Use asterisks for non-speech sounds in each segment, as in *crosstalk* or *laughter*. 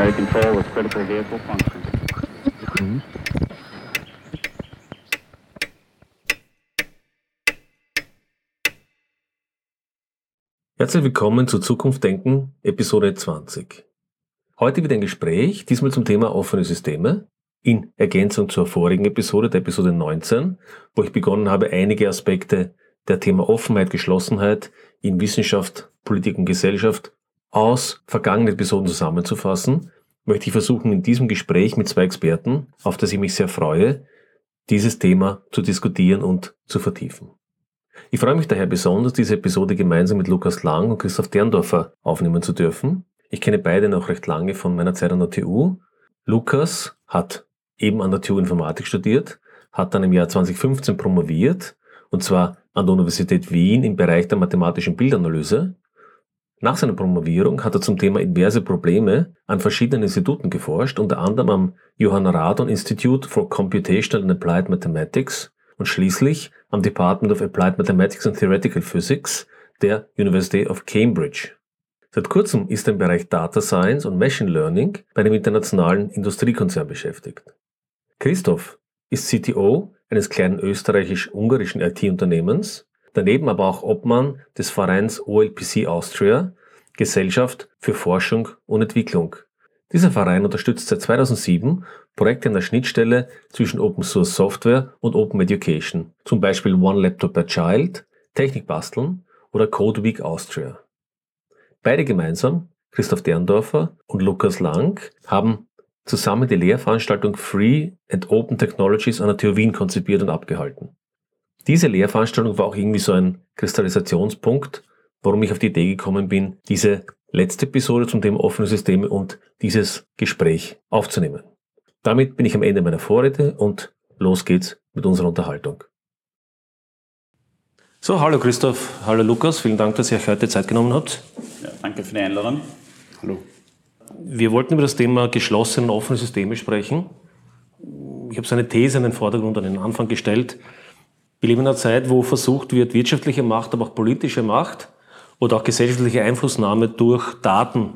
primary control with critical vehicle function. Herzlich willkommen zu Zukunft Denken, Episode 20. Heute wieder ein Gespräch, diesmal zum Thema offene Systeme, in Ergänzung zur vorigen Episode, der Episode 19, wo ich begonnen habe, einige Aspekte der Thema Offenheit, Geschlossenheit in Wissenschaft, Politik und Gesellschaft aus vergangenen Episoden zusammenzufassen, möchte ich versuchen, in diesem Gespräch mit zwei Experten, auf das ich mich sehr freue, dieses Thema zu diskutieren und zu vertiefen. Ich freue mich daher besonders, diese Episode gemeinsam mit Lukas Lang und Christoph Derndorfer aufnehmen zu dürfen. Ich kenne beide noch recht lange von meiner Zeit an der TU. Lukas hat eben an der TU Informatik studiert, hat dann im Jahr 2015 promoviert, und zwar an der Universität Wien im Bereich der mathematischen Bildanalyse. Nach seiner Promovierung hat er zum Thema inverse Probleme an verschiedenen Instituten geforscht, unter anderem am Johann Radon Institute for Computational and Applied Mathematics und schließlich am Department of Applied Mathematics and Theoretical Physics der University of Cambridge. Seit kurzem ist er im Bereich Data Science und Machine Learning bei einem internationalen Industriekonzern beschäftigt. Christoph ist CTO eines kleinen österreichisch-ungarischen IT-Unternehmens, daneben aber auch Obmann des Vereins OLPC Austria, Gesellschaft für Forschung und Entwicklung. Dieser Verein unterstützt seit 2007 Projekte an der Schnittstelle zwischen Open Source Software und Open Education, zum Beispiel One Laptop per Child, Technik basteln oder Code Week Austria. Beide gemeinsam, Christoph Derndorfer und Lukas Lang, haben zusammen die Lehrveranstaltung Free and Open Technologies an der TU Wien konzipiert und abgehalten. Diese Lehrveranstaltung war auch irgendwie so ein Kristallisationspunkt, warum ich auf die Idee gekommen bin, diese letzte Episode zum Thema offene Systeme und dieses Gespräch aufzunehmen. Damit bin ich am Ende meiner Vorrede und los geht's mit unserer Unterhaltung. So, hallo Christoph, hallo Lukas, vielen Dank, dass ihr euch heute Zeit genommen habt. Ja, danke für die Einladung. Hallo. Wir wollten über das Thema geschlossene und offene Systeme sprechen. Ich habe so eine These an den Vordergrund, an den Anfang gestellt. Wir leben in einer Zeit, wo versucht wird, wirtschaftliche Macht, aber auch politische Macht oder auch gesellschaftliche Einflussnahme durch Daten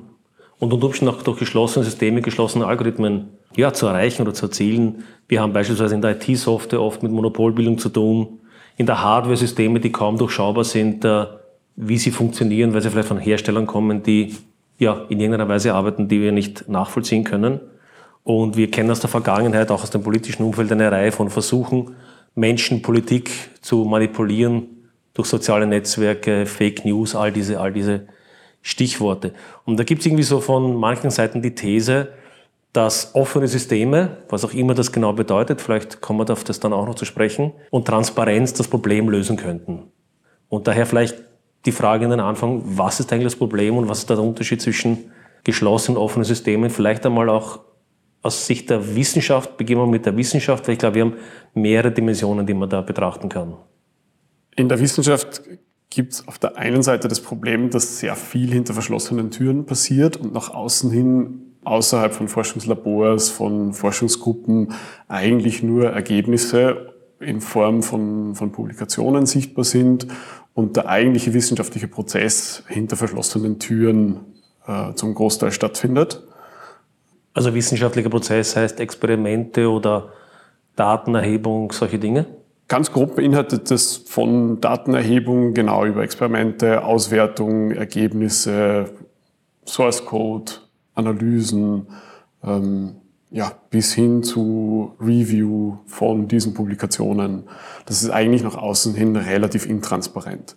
und unter Umständen auch durch geschlossene Systeme, geschlossene Algorithmen ja, zu erreichen oder zu erzielen. Wir haben beispielsweise in der IT-Software oft mit Monopolbildung zu tun, in der Hardware Systeme, die kaum durchschaubar sind, äh, wie sie funktionieren, weil sie vielleicht von Herstellern kommen, die ja in irgendeiner Weise arbeiten, die wir nicht nachvollziehen können. Und wir kennen aus der Vergangenheit, auch aus dem politischen Umfeld, eine Reihe von Versuchen, Menschen, Politik zu manipulieren durch soziale Netzwerke, Fake News, all diese, all diese Stichworte. Und da gibt es irgendwie so von manchen Seiten die These, dass offene Systeme, was auch immer das genau bedeutet, vielleicht kommen wir auf das dann auch noch zu sprechen, und Transparenz das Problem lösen könnten. Und daher vielleicht die Frage in den Anfang, was ist eigentlich das Problem und was ist der Unterschied zwischen geschlossenen und offenen Systemen? Vielleicht einmal auch aus Sicht der Wissenschaft, beginnen wir mit der Wissenschaft, weil ich glaube, wir haben mehrere Dimensionen, die man da betrachten kann. In der Wissenschaft gibt es auf der einen Seite das Problem, dass sehr viel hinter verschlossenen Türen passiert und nach außen hin außerhalb von Forschungslabors, von Forschungsgruppen eigentlich nur Ergebnisse in Form von, von Publikationen sichtbar sind und der eigentliche wissenschaftliche Prozess hinter verschlossenen Türen äh, zum Großteil stattfindet. Also wissenschaftlicher Prozess heißt Experimente oder Datenerhebung, solche Dinge? Ganz grob beinhaltet das von Datenerhebung genau über Experimente, Auswertung, Ergebnisse, Source Code, Analysen, ähm, ja, bis hin zu Review von diesen Publikationen. Das ist eigentlich nach außen hin relativ intransparent.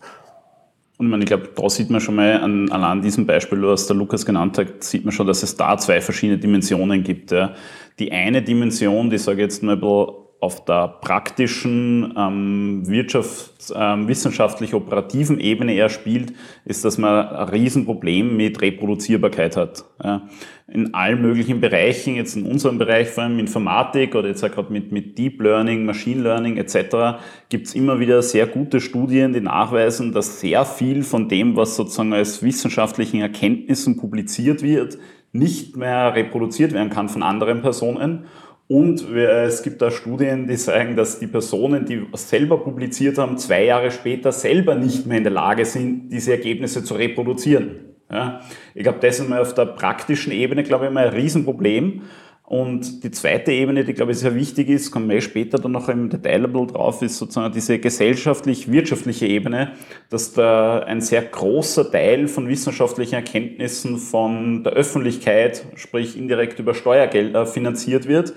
Und ich, glaube, da sieht man schon mal an, an diesem Beispiel, was der Lukas genannt hat, sieht man schon, dass es da zwei verschiedene Dimensionen gibt. Ja. Die eine Dimension, die sage ich jetzt mal ein bisschen auf der praktischen, ähm, wirtschafts-, ähm, wissenschaftlich-operativen Ebene eher spielt, ist, dass man ein Riesenproblem mit Reproduzierbarkeit hat. Ja. In allen möglichen Bereichen, jetzt in unserem Bereich, vor allem Informatik oder jetzt auch gerade mit, mit Deep Learning, Machine Learning etc., gibt es immer wieder sehr gute Studien, die nachweisen, dass sehr viel von dem, was sozusagen als wissenschaftlichen Erkenntnissen publiziert wird, nicht mehr reproduziert werden kann von anderen Personen und es gibt da Studien, die sagen, dass die Personen, die selber publiziert haben, zwei Jahre später selber nicht mehr in der Lage sind, diese Ergebnisse zu reproduzieren. Ja? Ich glaube, das ist mal auf der praktischen Ebene, glaube ich, mal ein Riesenproblem. Und die zweite Ebene, die, glaube ich, sehr wichtig ist, kommen wir später dann noch im Detailable drauf, ist sozusagen diese gesellschaftlich-wirtschaftliche Ebene, dass da ein sehr großer Teil von wissenschaftlichen Erkenntnissen von der Öffentlichkeit, sprich indirekt über Steuergelder, finanziert wird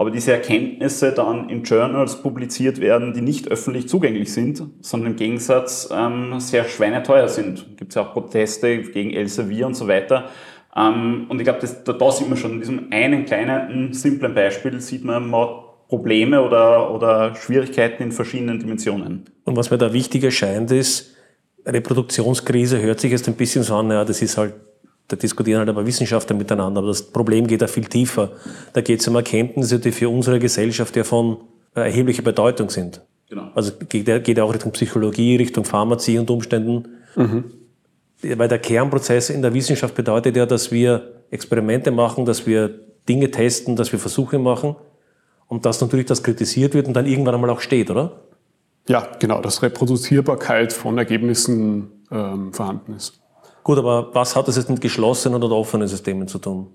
aber diese Erkenntnisse dann in Journals publiziert werden, die nicht öffentlich zugänglich sind, sondern im Gegensatz ähm, sehr schweineteuer sind. Gibt es ja auch Proteste gegen Elsevier und so weiter. Ähm, und ich glaube, da, da sieht man schon, in diesem einen kleinen, simplen Beispiel sieht man mal Probleme oder, oder Schwierigkeiten in verschiedenen Dimensionen. Und was mir da wichtig erscheint, ist, Reproduktionskrise hört sich jetzt ein bisschen so an, ja, das ist halt da diskutieren halt aber Wissenschaftler miteinander, aber das Problem geht ja viel tiefer. Da geht es um Erkenntnisse, die für unsere Gesellschaft ja von erheblicher Bedeutung sind. Genau. Also geht ja geht auch Richtung Psychologie, Richtung Pharmazie und Umständen. Mhm. Weil der Kernprozess in der Wissenschaft bedeutet ja, dass wir Experimente machen, dass wir Dinge testen, dass wir Versuche machen und dass natürlich das kritisiert wird und dann irgendwann einmal auch steht, oder? Ja, genau, dass Reproduzierbarkeit von Ergebnissen ähm, vorhanden ist. Gut, aber was hat das jetzt mit geschlossenen oder offenen Systemen zu tun?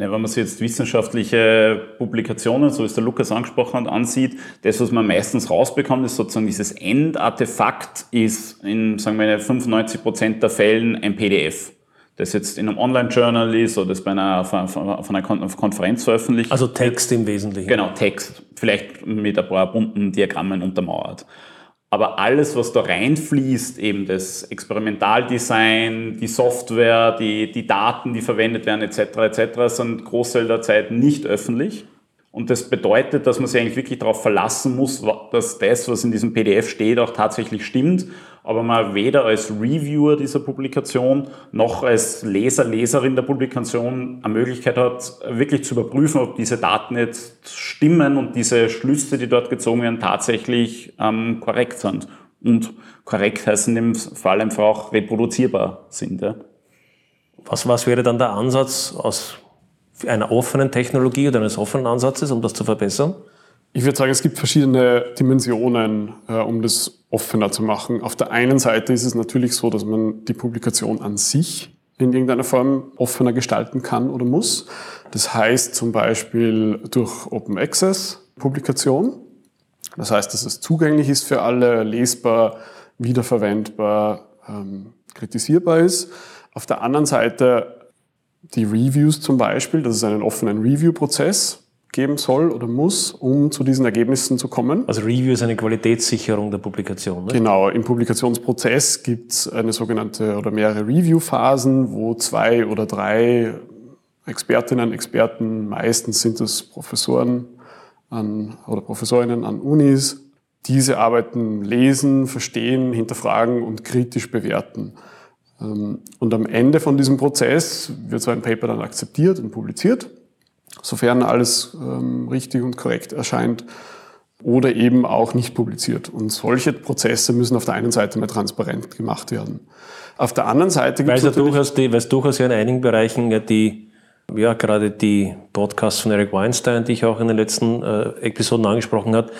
Ne, wenn man sich jetzt wissenschaftliche Publikationen, so wie es der Lukas angesprochen hat, ansieht, das, was man meistens rausbekommt, ist sozusagen dieses Endartefakt, ist in, sagen wir, 95 Prozent der Fällen ein PDF. Das jetzt in einem Online-Journal ist oder das bei einer, von einer Konferenz veröffentlicht. Also Text im Wesentlichen. Genau, Text. Vielleicht mit ein paar bunten Diagrammen untermauert. Aber alles, was da reinfließt, eben das Experimentaldesign, die Software, die, die Daten, die verwendet werden, etc., etc., sind Großteil der Zeit nicht öffentlich. Und das bedeutet, dass man sich eigentlich wirklich darauf verlassen muss, dass das, was in diesem PDF steht, auch tatsächlich stimmt aber man weder als Reviewer dieser Publikation noch als Leser, Leserin der Publikation eine Möglichkeit hat, wirklich zu überprüfen, ob diese Daten jetzt stimmen und diese Schlüsse, die dort gezogen werden, tatsächlich ähm, korrekt sind. Und korrekt heißt in dem Fall einfach auch reproduzierbar sind. Ja. Was, was wäre dann der Ansatz aus einer offenen Technologie oder eines offenen Ansatzes, um das zu verbessern? Ich würde sagen, es gibt verschiedene Dimensionen, äh, um das offener zu machen. Auf der einen Seite ist es natürlich so, dass man die Publikation an sich in irgendeiner Form offener gestalten kann oder muss. Das heißt zum Beispiel durch Open Access Publikation. Das heißt, dass es zugänglich ist für alle, lesbar, wiederverwendbar, ähm, kritisierbar ist. Auf der anderen Seite die Reviews zum Beispiel, das ist einen offenen Review-Prozess geben soll oder muss, um zu diesen Ergebnissen zu kommen. Also Review ist eine Qualitätssicherung der Publikation. Ne? Genau, im Publikationsprozess gibt es eine sogenannte oder mehrere Review-Phasen, wo zwei oder drei Expertinnen, Experten, meistens sind es Professoren an, oder Professorinnen an Unis, diese Arbeiten lesen, verstehen, hinterfragen und kritisch bewerten. Ähm, und am Ende von diesem Prozess wird so ein Paper dann akzeptiert und publiziert sofern alles ähm, richtig und korrekt erscheint oder eben auch nicht publiziert. Und solche Prozesse müssen auf der einen Seite mal transparent gemacht werden. Auf der anderen Seite gibt es durchaus, die, weil es durchaus ja in einigen Bereichen ja die, ja gerade die Podcasts von Eric Weinstein, die ich auch in den letzten äh, Episoden angesprochen habe,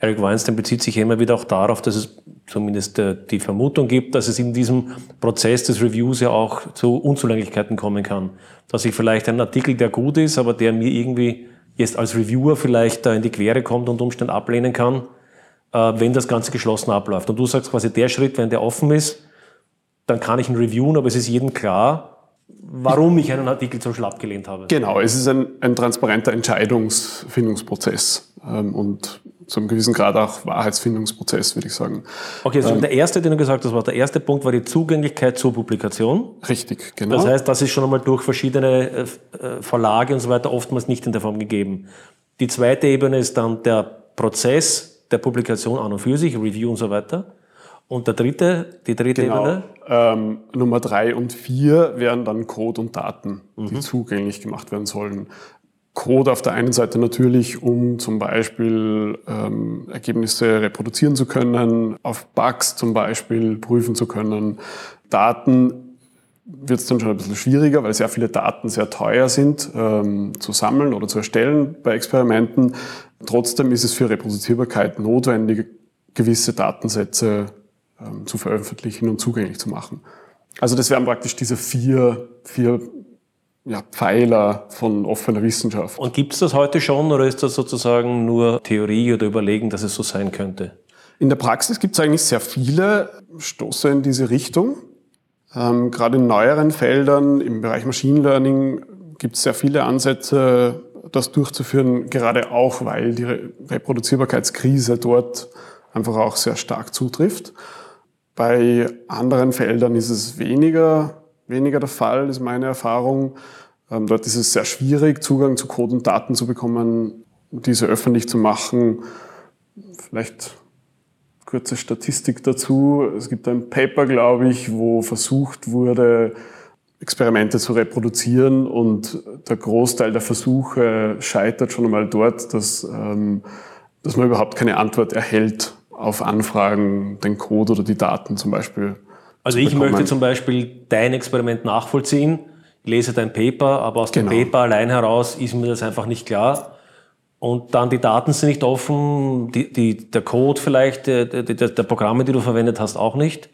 Eric Weinstein bezieht sich immer wieder auch darauf, dass es zumindest äh, die Vermutung gibt, dass es in diesem Prozess des Reviews ja auch zu Unzulänglichkeiten kommen kann. Dass ich vielleicht einen Artikel, der gut ist, aber der mir irgendwie jetzt als Reviewer vielleicht da in die Quere kommt und Umständen ablehnen kann, äh, wenn das Ganze geschlossen abläuft. Und du sagst quasi, der Schritt, wenn der offen ist, dann kann ich ihn reviewen, aber es ist jedem klar, warum ich einen Artikel zum Beispiel abgelehnt habe. Genau, es ist ein, ein transparenter Entscheidungsfindungsprozess. Ähm, und zu einem gewissen Grad auch Wahrheitsfindungsprozess, würde ich sagen. Okay, also ähm, der erste, den du gesagt hast, war der erste Punkt, war die Zugänglichkeit zur Publikation. Richtig, genau. Das heißt, das ist schon einmal durch verschiedene äh, äh, Verlage und so weiter oftmals nicht in der Form gegeben. Die zweite Ebene ist dann der Prozess der Publikation an und für sich, Review und so weiter. Und der dritte, die dritte genau. Ebene? Ähm, Nummer drei und vier wären dann Code und Daten, die mhm. zugänglich gemacht werden sollen. Code auf der einen Seite natürlich, um zum Beispiel ähm, Ergebnisse reproduzieren zu können, auf Bugs zum Beispiel prüfen zu können. Daten wird es dann schon ein bisschen schwieriger, weil sehr viele Daten sehr teuer sind ähm, zu sammeln oder zu erstellen bei Experimenten. Trotzdem ist es für Reproduzierbarkeit notwendig, gewisse Datensätze ähm, zu veröffentlichen und zugänglich zu machen. Also das wären praktisch diese vier, vier ja, Pfeiler von offener Wissenschaft. Und gibt es das heute schon oder ist das sozusagen nur Theorie oder Überlegen, dass es so sein könnte? In der Praxis gibt es eigentlich sehr viele Stoße in diese Richtung. Ähm, gerade in neueren Feldern, im Bereich Machine Learning, gibt es sehr viele Ansätze, das durchzuführen, gerade auch, weil die Reproduzierbarkeitskrise dort einfach auch sehr stark zutrifft. Bei anderen Feldern ist es weniger, weniger der Fall, ist meine Erfahrung. Ähm, dort ist es sehr schwierig, Zugang zu Code und Daten zu bekommen, diese öffentlich zu machen. Vielleicht kurze Statistik dazu. Es gibt ein Paper, glaube ich, wo versucht wurde, Experimente zu reproduzieren und der Großteil der Versuche scheitert schon einmal dort, dass, ähm, dass man überhaupt keine Antwort erhält auf Anfragen, den Code oder die Daten zum Beispiel. Also ich möchte zum Beispiel dein Experiment nachvollziehen, lese dein Paper, aber aus genau. dem Paper allein heraus ist mir das einfach nicht klar. Und dann die Daten sind nicht offen, die, die, der Code vielleicht, der, der, der Programme, die du verwendet hast, auch nicht.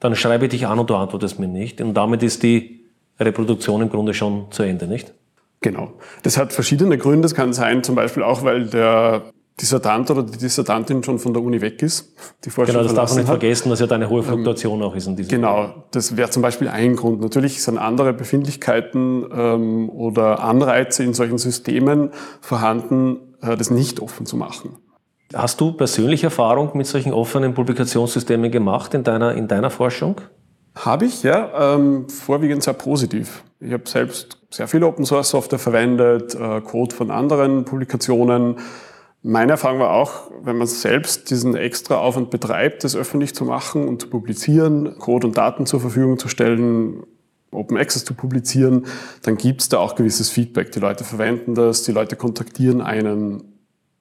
Dann schreibe ich dich an und du antwortest mir nicht. Und damit ist die Reproduktion im Grunde schon zu Ende, nicht? Genau. Das hat verschiedene Gründe. Es kann sein, zum Beispiel auch, weil der Dissertant oder die Dissertantin schon von der Uni weg ist. Die Forschung genau, das darf man nicht hat. vergessen, dass ja da eine hohe Fluktuation ähm, auch ist in diesem Genau, das wäre zum Beispiel ein Grund. Natürlich sind andere Befindlichkeiten ähm, oder Anreize in solchen Systemen vorhanden, äh, das nicht offen zu machen. Hast du persönliche Erfahrung mit solchen offenen Publikationssystemen gemacht in deiner, in deiner Forschung? Habe ich, ja. Ähm, vorwiegend sehr positiv. Ich habe selbst sehr viel Open Source Software verwendet, äh, Code von anderen Publikationen meine Erfahrung war auch, wenn man selbst diesen extra Aufwand betreibt, das öffentlich zu machen und zu publizieren, Code und Daten zur Verfügung zu stellen, Open Access zu publizieren, dann gibt es da auch gewisses Feedback. Die Leute verwenden das, die Leute kontaktieren einen.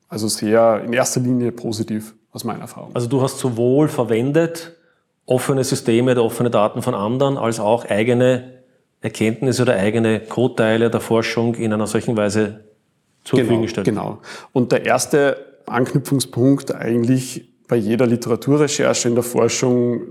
Also sehr in erster Linie positiv aus meiner Erfahrung. Also du hast sowohl verwendet offene Systeme oder offene Daten von anderen, als auch eigene Erkenntnisse oder eigene Codeteile der Forschung in einer solchen Weise zur genau, Verfügung gestellt. Genau. Und der erste Anknüpfungspunkt eigentlich bei jeder Literaturrecherche in der Forschung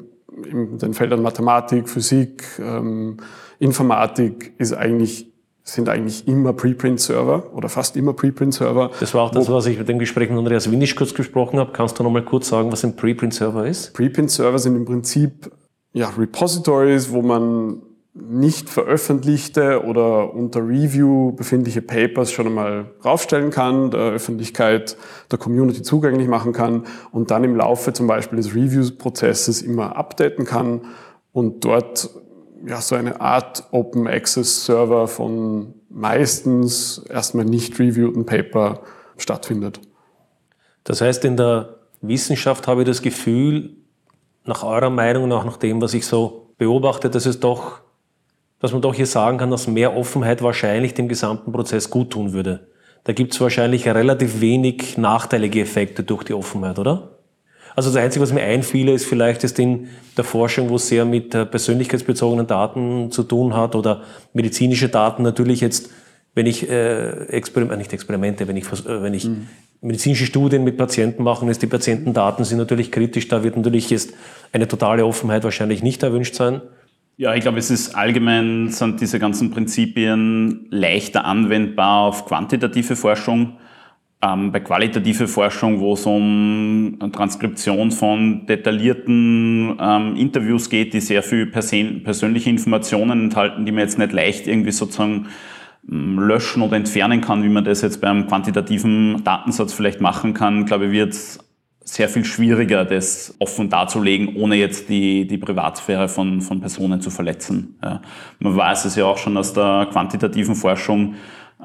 in den Feldern Mathematik, Physik, ähm, Informatik ist eigentlich sind eigentlich immer Preprint-Server oder fast immer Preprint-Server. Das war auch das, was ich mit dem Gespräch mit Andreas Winisch kurz gesprochen habe. Kannst du noch mal kurz sagen, was ein Preprint-Server ist? Preprint-Server sind im Prinzip ja, Repositories, wo man nicht veröffentlichte oder unter Review befindliche Papers schon einmal raufstellen kann, der Öffentlichkeit, der Community zugänglich machen kann und dann im Laufe zum Beispiel des Review-Prozesses immer updaten kann und dort ja, so eine Art Open Access Server von meistens erstmal nicht reviewten Paper stattfindet. Das heißt, in der Wissenschaft habe ich das Gefühl, nach eurer Meinung und auch nach dem, was ich so beobachte, dass es doch dass man doch hier sagen kann, dass mehr Offenheit wahrscheinlich dem gesamten Prozess gut tun würde. Da gibt es wahrscheinlich relativ wenig nachteilige Effekte durch die Offenheit, oder? Also das Einzige, was mir einfiele, ist vielleicht ist in der Forschung, wo es sehr mit persönlichkeitsbezogenen Daten zu tun hat oder medizinische Daten natürlich jetzt, wenn ich äh, Experiment, nicht Experimente, wenn ich, äh, wenn ich mhm. medizinische Studien mit Patienten mache, ist die Patientendaten sind natürlich kritisch, da wird natürlich jetzt eine totale Offenheit wahrscheinlich nicht erwünscht sein. Ja, ich glaube, es ist allgemein, sind diese ganzen Prinzipien leichter anwendbar auf quantitative Forschung. Ähm, bei qualitative Forschung, wo es um Transkription von detaillierten ähm, Interviews geht, die sehr viel persönliche Informationen enthalten, die man jetzt nicht leicht irgendwie sozusagen ähm, löschen oder entfernen kann, wie man das jetzt beim quantitativen Datensatz vielleicht machen kann, glaube ich, wird sehr viel schwieriger, das offen darzulegen, ohne jetzt die, die Privatsphäre von, von Personen zu verletzen. Ja. Man weiß es ja auch schon aus der quantitativen Forschung,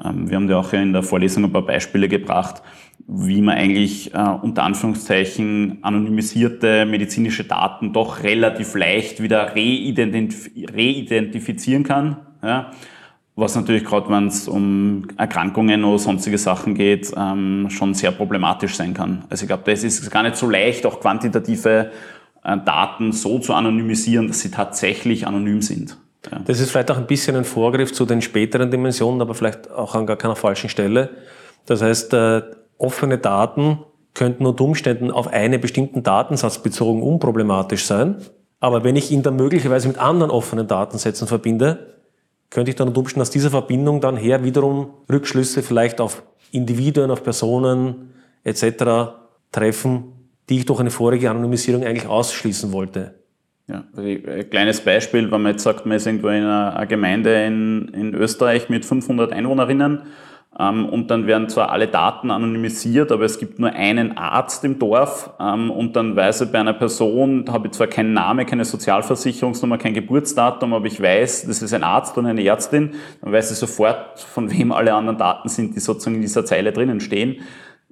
ähm, wir haben ja auch in der Vorlesung ein paar Beispiele gebracht, wie man eigentlich äh, unter Anführungszeichen anonymisierte medizinische Daten doch relativ leicht wieder reidentif reidentifizieren kann. Ja was natürlich gerade, wenn es um Erkrankungen oder sonstige Sachen geht, ähm, schon sehr problematisch sein kann. Also ich glaube, das ist gar nicht so leicht, auch quantitative äh, Daten so zu anonymisieren, dass sie tatsächlich anonym sind. Ja. Das ist vielleicht auch ein bisschen ein Vorgriff zu den späteren Dimensionen, aber vielleicht auch an gar keiner falschen Stelle. Das heißt, äh, offene Daten könnten unter Umständen auf einen bestimmten Datensatz bezogen unproblematisch sein, Aber wenn ich ihn dann möglicherweise mit anderen offenen Datensätzen verbinde, könnte ich dann Umständen aus dieser Verbindung dann her wiederum Rückschlüsse vielleicht auf Individuen, auf Personen etc. treffen, die ich durch eine vorige Anonymisierung eigentlich ausschließen wollte. Ja, ein kleines Beispiel, wenn man jetzt sagt, man ist irgendwo in einer Gemeinde in, in Österreich mit 500 Einwohnerinnen und dann werden zwar alle Daten anonymisiert, aber es gibt nur einen Arzt im Dorf ähm, und dann weiß ich bei einer Person, da habe ich zwar keinen Namen, keine Sozialversicherungsnummer, kein Geburtsdatum, aber ich weiß, das ist ein Arzt und eine Ärztin, dann weiß ich sofort, von wem alle anderen Daten sind, die sozusagen in dieser Zeile drinnen stehen.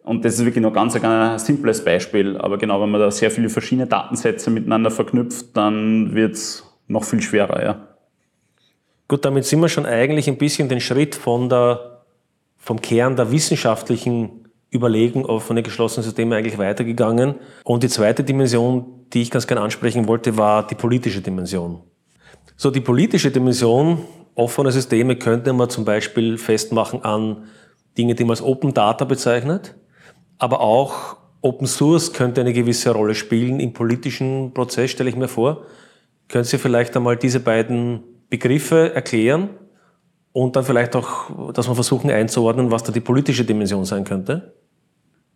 Und das ist wirklich nur ganz ein ganz simples Beispiel. Aber genau, wenn man da sehr viele verschiedene Datensätze miteinander verknüpft, dann wird es noch viel schwerer, ja. Gut, damit sind wir schon eigentlich ein bisschen den Schritt von der, vom Kern der wissenschaftlichen Überlegung offene geschlossene Systeme eigentlich weitergegangen. Und die zweite Dimension, die ich ganz gerne ansprechen wollte, war die politische Dimension. So, die politische Dimension offener Systeme könnte man zum Beispiel festmachen an Dinge, die man als Open Data bezeichnet aber auch Open Source könnte eine gewisse Rolle spielen im politischen Prozess, stelle ich mir vor. Können Sie vielleicht einmal diese beiden Begriffe erklären und dann vielleicht auch, dass wir versuchen einzuordnen, was da die politische Dimension sein könnte?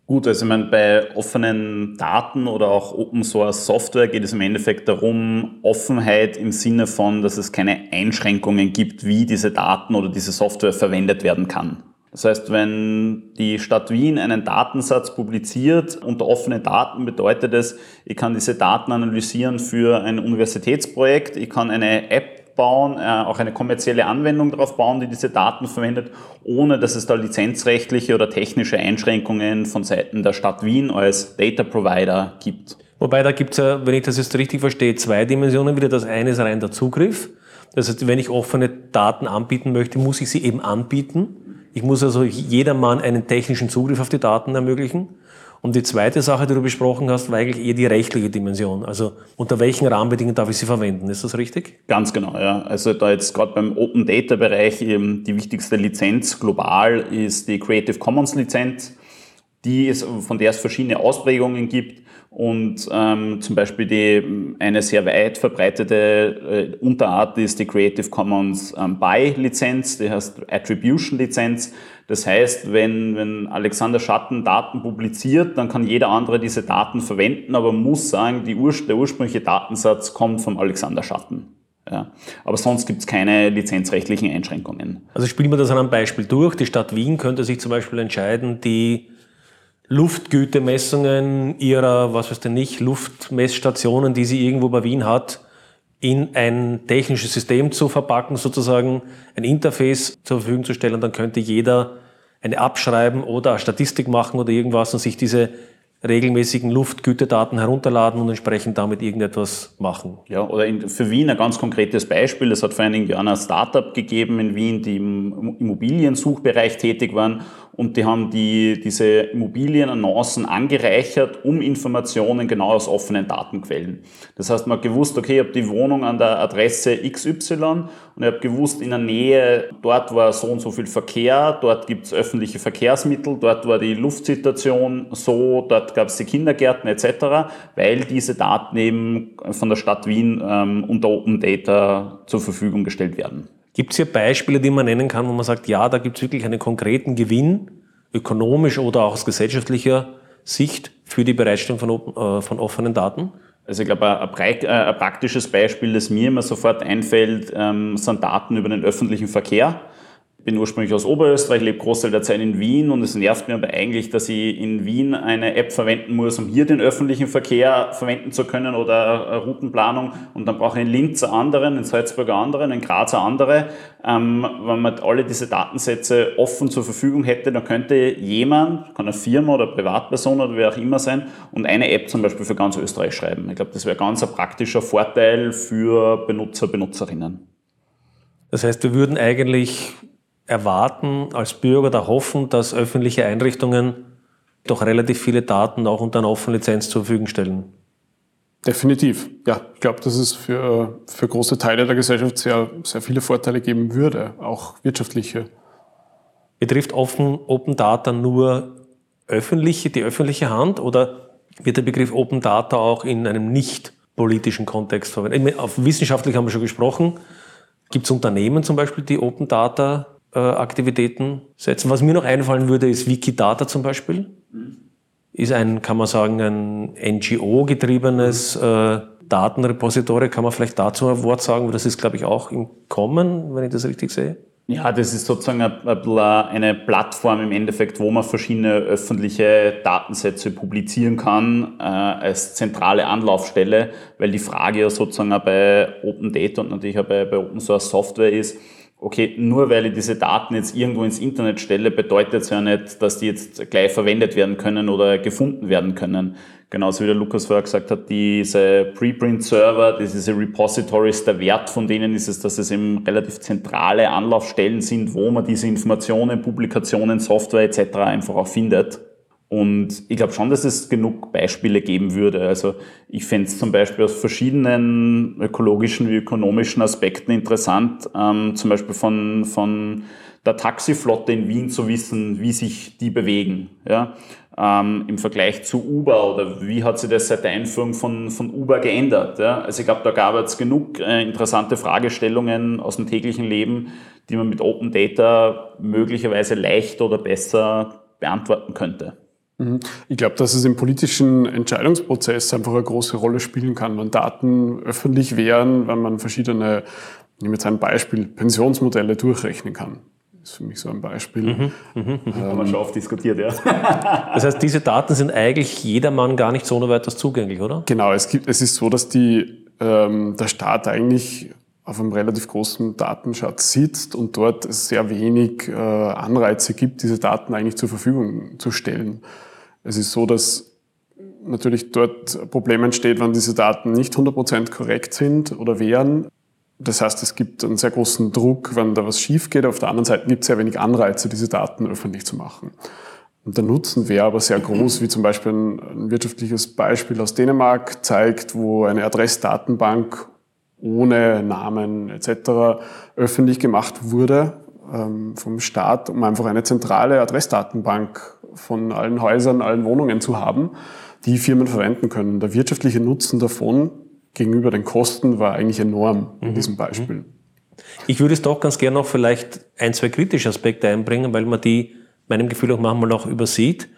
Gut, also ich meine, bei offenen Daten oder auch Open Source Software geht es im Endeffekt darum, Offenheit im Sinne von, dass es keine Einschränkungen gibt, wie diese Daten oder diese Software verwendet werden kann. Das heißt, wenn die Stadt Wien einen Datensatz publiziert unter offenen Daten, bedeutet es, ich kann diese Daten analysieren für ein Universitätsprojekt, ich kann eine App bauen, äh, auch eine kommerzielle Anwendung darauf bauen, die diese Daten verwendet, ohne dass es da lizenzrechtliche oder technische Einschränkungen von Seiten der Stadt Wien als Data Provider gibt. Wobei da gibt es ja, wenn ich das jetzt richtig verstehe, zwei Dimensionen wieder. Das eine ist rein der Zugriff. Das heißt, wenn ich offene Daten anbieten möchte, muss ich sie eben anbieten. Ich muss also jedermann einen technischen Zugriff auf die Daten ermöglichen. Und die zweite Sache, die du besprochen hast, war eigentlich eher die rechtliche Dimension. Also unter welchen Rahmenbedingungen darf ich sie verwenden? Ist das richtig? Ganz genau, ja. Also da jetzt gerade beim Open Data Bereich die wichtigste Lizenz global ist die Creative Commons Lizenz, die es, von der es verschiedene Ausprägungen gibt. Und ähm, zum Beispiel die, eine sehr weit verbreitete äh, Unterart ist die Creative Commons ähm, By-Lizenz, die heißt Attribution-Lizenz. Das heißt, wenn, wenn Alexander Schatten Daten publiziert, dann kann jeder andere diese Daten verwenden, aber muss sagen, Ur der ursprüngliche Datensatz kommt vom Alexander Schatten. Ja. Aber sonst gibt es keine lizenzrechtlichen Einschränkungen. Also spielen wir das an einem Beispiel durch. Die Stadt Wien könnte sich zum Beispiel entscheiden, die Luftgütemessungen ihrer, was weiß denn nicht, Luftmessstationen, die sie irgendwo bei Wien hat, in ein technisches System zu verpacken, sozusagen ein Interface zur Verfügung zu stellen. Dann könnte jeder eine abschreiben oder eine Statistik machen oder irgendwas und sich diese regelmäßigen Luftgütedaten herunterladen und entsprechend damit irgendetwas machen. Ja, oder in, für Wien ein ganz konkretes Beispiel. Es hat vor einigen Jahren ein Startup gegeben in Wien, die im Immobiliensuchbereich tätig waren und die haben die, diese Immobilienannoncen angereichert um Informationen genau aus offenen Datenquellen. Das heißt, man hat gewusst, okay, ich habe die Wohnung an der Adresse XY und ich habe gewusst, in der Nähe, dort war so und so viel Verkehr, dort gibt es öffentliche Verkehrsmittel, dort war die Luftsituation so, dort gab es die Kindergärten etc., weil diese Daten eben von der Stadt Wien ähm, unter Open Data zur Verfügung gestellt werden. Gibt es hier Beispiele, die man nennen kann, wo man sagt, ja, da gibt es wirklich einen konkreten Gewinn, ökonomisch oder auch aus gesellschaftlicher Sicht für die Bereitstellung von, äh, von offenen Daten? Also ich glaube, ein, ein, ein, praktisches Beispiel, das mir immer sofort einfällt, ähm, sind Daten über den öffentlichen Verkehr bin ursprünglich aus Oberösterreich, lebe Großteil der Zeit in Wien und es nervt mir aber eigentlich, dass ich in Wien eine App verwenden muss, um hier den öffentlichen Verkehr verwenden zu können oder eine Routenplanung und dann brauche ich in Linz einen anderen, in Salzburg einen anderen, in Graz eine andere. Ähm, wenn man alle diese Datensätze offen zur Verfügung hätte, dann könnte jemand, kann eine Firma oder Privatperson oder wer auch immer sein, und eine App zum Beispiel für ganz Österreich schreiben. Ich glaube, das wäre ganz ein praktischer Vorteil für Benutzer, Benutzerinnen. Das heißt, wir würden eigentlich erwarten als Bürger oder hoffen, dass öffentliche Einrichtungen doch relativ viele Daten auch unter einer offenen Lizenz zur Verfügung stellen. Definitiv. Ja, ich glaube, dass es für, für große Teile der Gesellschaft sehr, sehr viele Vorteile geben würde, auch wirtschaftliche. Betrifft offen, Open Data nur öffentliche, die öffentliche Hand oder wird der Begriff Open Data auch in einem nicht politischen Kontext verwendet? Auf wissenschaftlich haben wir schon gesprochen. Gibt es Unternehmen zum Beispiel, die Open Data Aktivitäten setzen? Was mir noch einfallen würde, ist Wikidata zum Beispiel. Ist ein, kann man sagen, ein NGO-getriebenes äh, Datenrepository. Kann man vielleicht dazu ein Wort sagen? Das ist, glaube ich, auch im Kommen, wenn ich das richtig sehe. Ja, das ist sozusagen eine Plattform im Endeffekt, wo man verschiedene öffentliche Datensätze publizieren kann äh, als zentrale Anlaufstelle, weil die Frage ja sozusagen bei Open Data und natürlich auch bei, bei Open Source Software ist, okay, nur weil ich diese Daten jetzt irgendwo ins Internet stelle, bedeutet es ja nicht, dass die jetzt gleich verwendet werden können oder gefunden werden können. Genauso wie der Lukas vorher gesagt hat, diese Preprint-Server, diese Repositories, der Wert von denen ist es, dass es eben relativ zentrale Anlaufstellen sind, wo man diese Informationen, Publikationen, Software etc. einfach auch findet. Und ich glaube schon, dass es genug Beispiele geben würde. Also ich fände es zum Beispiel aus verschiedenen ökologischen wie ökonomischen Aspekten interessant, ähm, zum Beispiel von, von der Taxiflotte in Wien zu wissen, wie sich die bewegen. Ja? Ähm, Im Vergleich zu Uber oder wie hat sich das seit der Einführung von, von Uber geändert. Ja? Also ich glaube, da gab es genug äh, interessante Fragestellungen aus dem täglichen Leben, die man mit Open Data möglicherweise leicht oder besser beantworten könnte. Mhm. Ich glaube, dass es im politischen Entscheidungsprozess einfach eine große Rolle spielen kann, wenn Daten öffentlich wären, wenn man verschiedene, ich nehme jetzt ein Beispiel, Pensionsmodelle durchrechnen kann. Das ist für mich so ein Beispiel. Mhm, mh, mh. Haben wir schon oft diskutiert, ja. *laughs* das heißt, diese Daten sind eigentlich jedermann gar nicht so ohne weiteres zugänglich, oder? Genau, es, gibt, es ist so, dass die, ähm, der Staat eigentlich auf einem relativ großen Datenschatz sitzt und dort sehr wenig äh, Anreize gibt, diese Daten eigentlich zur Verfügung zu stellen. Es ist so, dass natürlich dort ein Problem entsteht, wenn diese Daten nicht 100% korrekt sind oder wären. Das heißt, es gibt einen sehr großen Druck, wenn da was schief geht. Auf der anderen Seite gibt es sehr wenig Anreize, diese Daten öffentlich zu machen. Und der Nutzen wäre aber sehr groß, wie zum Beispiel ein wirtschaftliches Beispiel aus Dänemark zeigt, wo eine Adressdatenbank ohne Namen etc. öffentlich gemacht wurde ähm, vom Staat, um einfach eine zentrale Adressdatenbank von allen Häusern, allen Wohnungen zu haben, die Firmen verwenden können. Der wirtschaftliche Nutzen davon gegenüber den Kosten war eigentlich enorm in mhm. diesem Beispiel. Mhm. Ich würde es doch ganz gerne noch vielleicht ein, zwei kritische Aspekte einbringen, weil man die meinem Gefühl auch manchmal noch übersieht.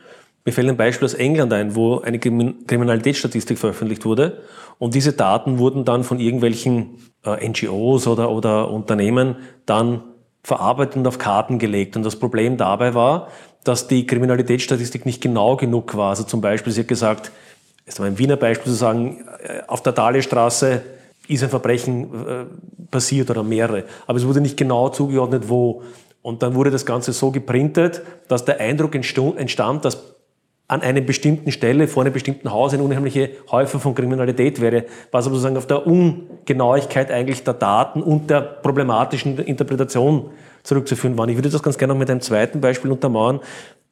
Mir fällt ein Beispiel aus England ein, wo eine Kriminalitätsstatistik veröffentlicht wurde und diese Daten wurden dann von irgendwelchen äh, NGOs oder, oder Unternehmen dann verarbeitet und auf Karten gelegt. Und das Problem dabei war, dass die Kriminalitätsstatistik nicht genau genug war. Also zum Beispiel, sie hat gesagt, ist mal ein Wiener Beispiel zu sagen, äh, auf der Dahlestraße ist ein Verbrechen äh, passiert oder mehrere. Aber es wurde nicht genau zugeordnet, wo. Und dann wurde das Ganze so geprintet, dass der Eindruck entstand, dass an einer bestimmten Stelle, vor einem bestimmten Haus eine unheimliche Häufung von Kriminalität wäre, was aber sozusagen auf der Ungenauigkeit eigentlich der Daten und der problematischen Interpretation zurückzuführen war. Ich würde das ganz gerne noch mit einem zweiten Beispiel untermauern,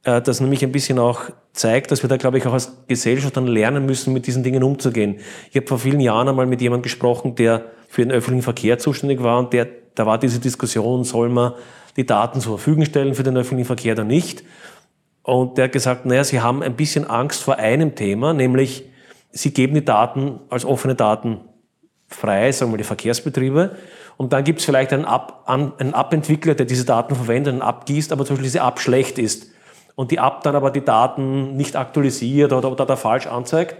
äh, das nämlich ein bisschen auch zeigt, dass wir da, glaube ich, auch als Gesellschaft dann lernen müssen, mit diesen Dingen umzugehen. Ich habe vor vielen Jahren einmal mit jemandem gesprochen, der für den öffentlichen Verkehr zuständig war und der, da war diese Diskussion, soll man die Daten zur Verfügung stellen für den öffentlichen Verkehr oder nicht? Und der hat gesagt, naja, Sie haben ein bisschen Angst vor einem Thema, nämlich Sie geben die Daten als offene Daten frei, sagen wir die Verkehrsbetriebe. Und dann gibt es vielleicht einen, Ab, einen App-Entwickler, der diese Daten verwendet und abgießt, aber zum Beispiel diese App schlecht ist. Und die App dann aber die Daten nicht aktualisiert oder, oder da falsch anzeigt.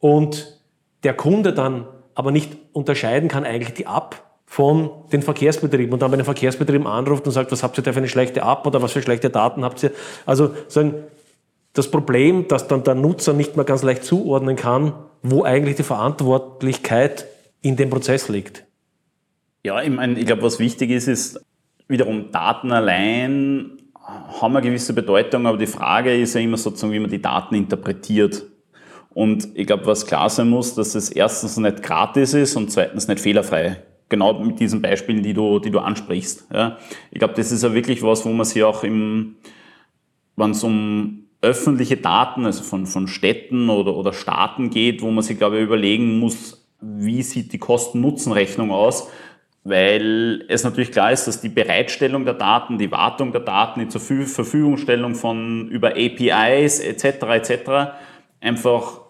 Und der Kunde dann aber nicht unterscheiden kann eigentlich die App von den Verkehrsbetrieben und dann bei den Verkehrsbetrieben anruft und sagt, was habt ihr da für eine schlechte App oder was für schlechte Daten habt ihr. Also sagen, das Problem, dass dann der Nutzer nicht mehr ganz leicht zuordnen kann, wo eigentlich die Verantwortlichkeit in dem Prozess liegt. Ja, ich meine, ich glaube, was wichtig ist, ist wiederum Daten allein haben eine gewisse Bedeutung, aber die Frage ist ja immer sozusagen, wie man die Daten interpretiert. Und ich glaube, was klar sein muss, dass es erstens nicht gratis ist und zweitens nicht fehlerfrei genau mit diesen Beispielen, die du, die du ansprichst. Ja. Ich glaube, das ist ja wirklich was, wo man sich auch im, wenn es um öffentliche Daten, also von, von Städten oder, oder Staaten geht, wo man sich, glaube ich, überlegen muss, wie sieht die Kosten-Nutzen-Rechnung aus, weil es natürlich klar ist, dass die Bereitstellung der Daten, die Wartung der Daten, die zur Verfügungstellung von über APIs etc. etc. einfach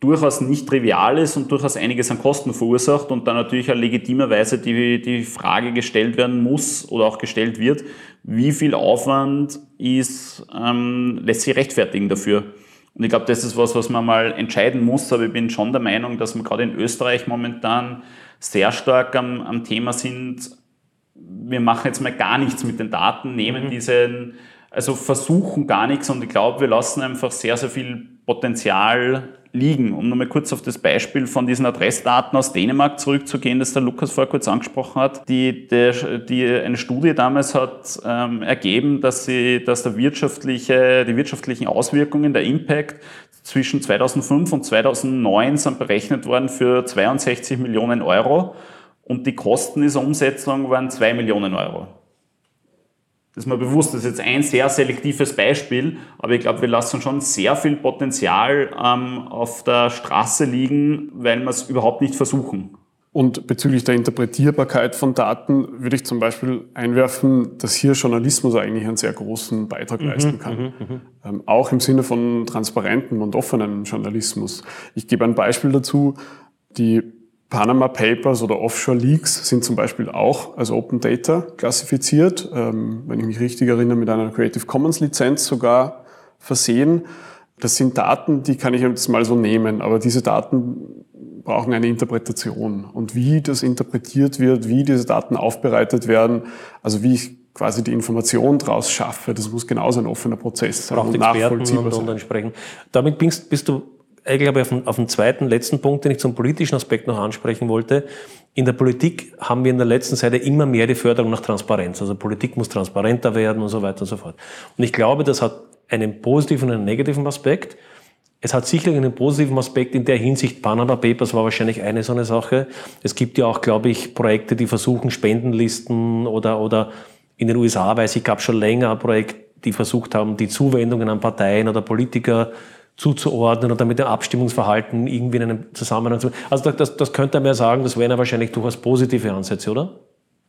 durchaus nicht trivial ist und durchaus einiges an Kosten verursacht und dann natürlich auch legitimerweise die, die Frage gestellt werden muss oder auch gestellt wird, wie viel Aufwand ist, ähm, lässt sich rechtfertigen dafür. Und ich glaube, das ist was, was man mal entscheiden muss, aber ich bin schon der Meinung, dass wir gerade in Österreich momentan sehr stark am, am Thema sind, wir machen jetzt mal gar nichts mit den Daten, nehmen mhm. diesen, also versuchen gar nichts und ich glaube, wir lassen einfach sehr, sehr viel Potenzial liegen. Um nochmal kurz auf das Beispiel von diesen Adressdaten aus Dänemark zurückzugehen, das der Lukas vorher kurz angesprochen hat. Die, der, die, eine Studie damals hat ähm, ergeben, dass, sie, dass der wirtschaftliche, die wirtschaftlichen Auswirkungen, der Impact zwischen 2005 und 2009 sind berechnet worden für 62 Millionen Euro und die Kosten dieser Umsetzung waren 2 Millionen Euro. Das ist mir bewusst, das ist jetzt ein sehr selektives Beispiel, aber ich glaube, wir lassen schon sehr viel Potenzial ähm, auf der Straße liegen, weil wir es überhaupt nicht versuchen. Und bezüglich der Interpretierbarkeit von Daten würde ich zum Beispiel einwerfen, dass hier Journalismus eigentlich einen sehr großen Beitrag mhm, leisten kann. Mhm, mhm. ähm, auch im Sinne von transparentem und offenem Journalismus. Ich gebe ein Beispiel dazu. Die Panama Papers oder Offshore Leaks sind zum Beispiel auch als Open Data klassifiziert, ähm, wenn ich mich richtig erinnere, mit einer Creative Commons Lizenz sogar versehen. Das sind Daten, die kann ich jetzt mal so nehmen, aber diese Daten brauchen eine Interpretation. Und wie das interpretiert wird, wie diese Daten aufbereitet werden, also wie ich quasi die Information daraus schaffe, das muss genauso ein offener Prozess sein Braucht und nachvollziehbar und, sein. Und entsprechend. Damit bist, bist du eigentlich habe ich auf den, auf den zweiten, letzten Punkt, den ich zum politischen Aspekt noch ansprechen wollte. In der Politik haben wir in der letzten Seite immer mehr die Förderung nach Transparenz. Also Politik muss transparenter werden und so weiter und so fort. Und ich glaube, das hat einen positiven und einen negativen Aspekt. Es hat sicherlich einen positiven Aspekt in der Hinsicht, Panama Papers war wahrscheinlich eine so eine Sache. Es gibt ja auch, glaube ich, Projekte, die versuchen, Spendenlisten oder, oder in den USA, weiß ich, gab schon länger ein Projekt, die versucht haben, die Zuwendungen an Parteien oder Politiker zuzuordnen oder mit dem Abstimmungsverhalten irgendwie in einem Zusammenhang zu. Also das, das könnte man ja sagen, das wären ja wahrscheinlich durchaus positive Ansätze, oder?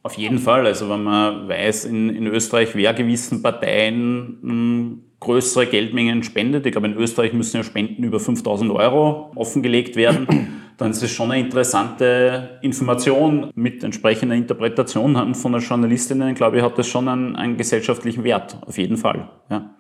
Auf jeden Fall. Also wenn man weiß, in, in Österreich, wer gewissen Parteien mh, hm, größere Geldmengen spendet, ich glaube in Österreich müssen ja Spenden über 5000 Euro offengelegt werden, *clears throat* dann ist es schon eine interessante Information mit entsprechender Interpretation von der Journalistinnen, glaube ich, hat das schon einen, einen gesellschaftlichen Wert, auf jeden Fall. Ja.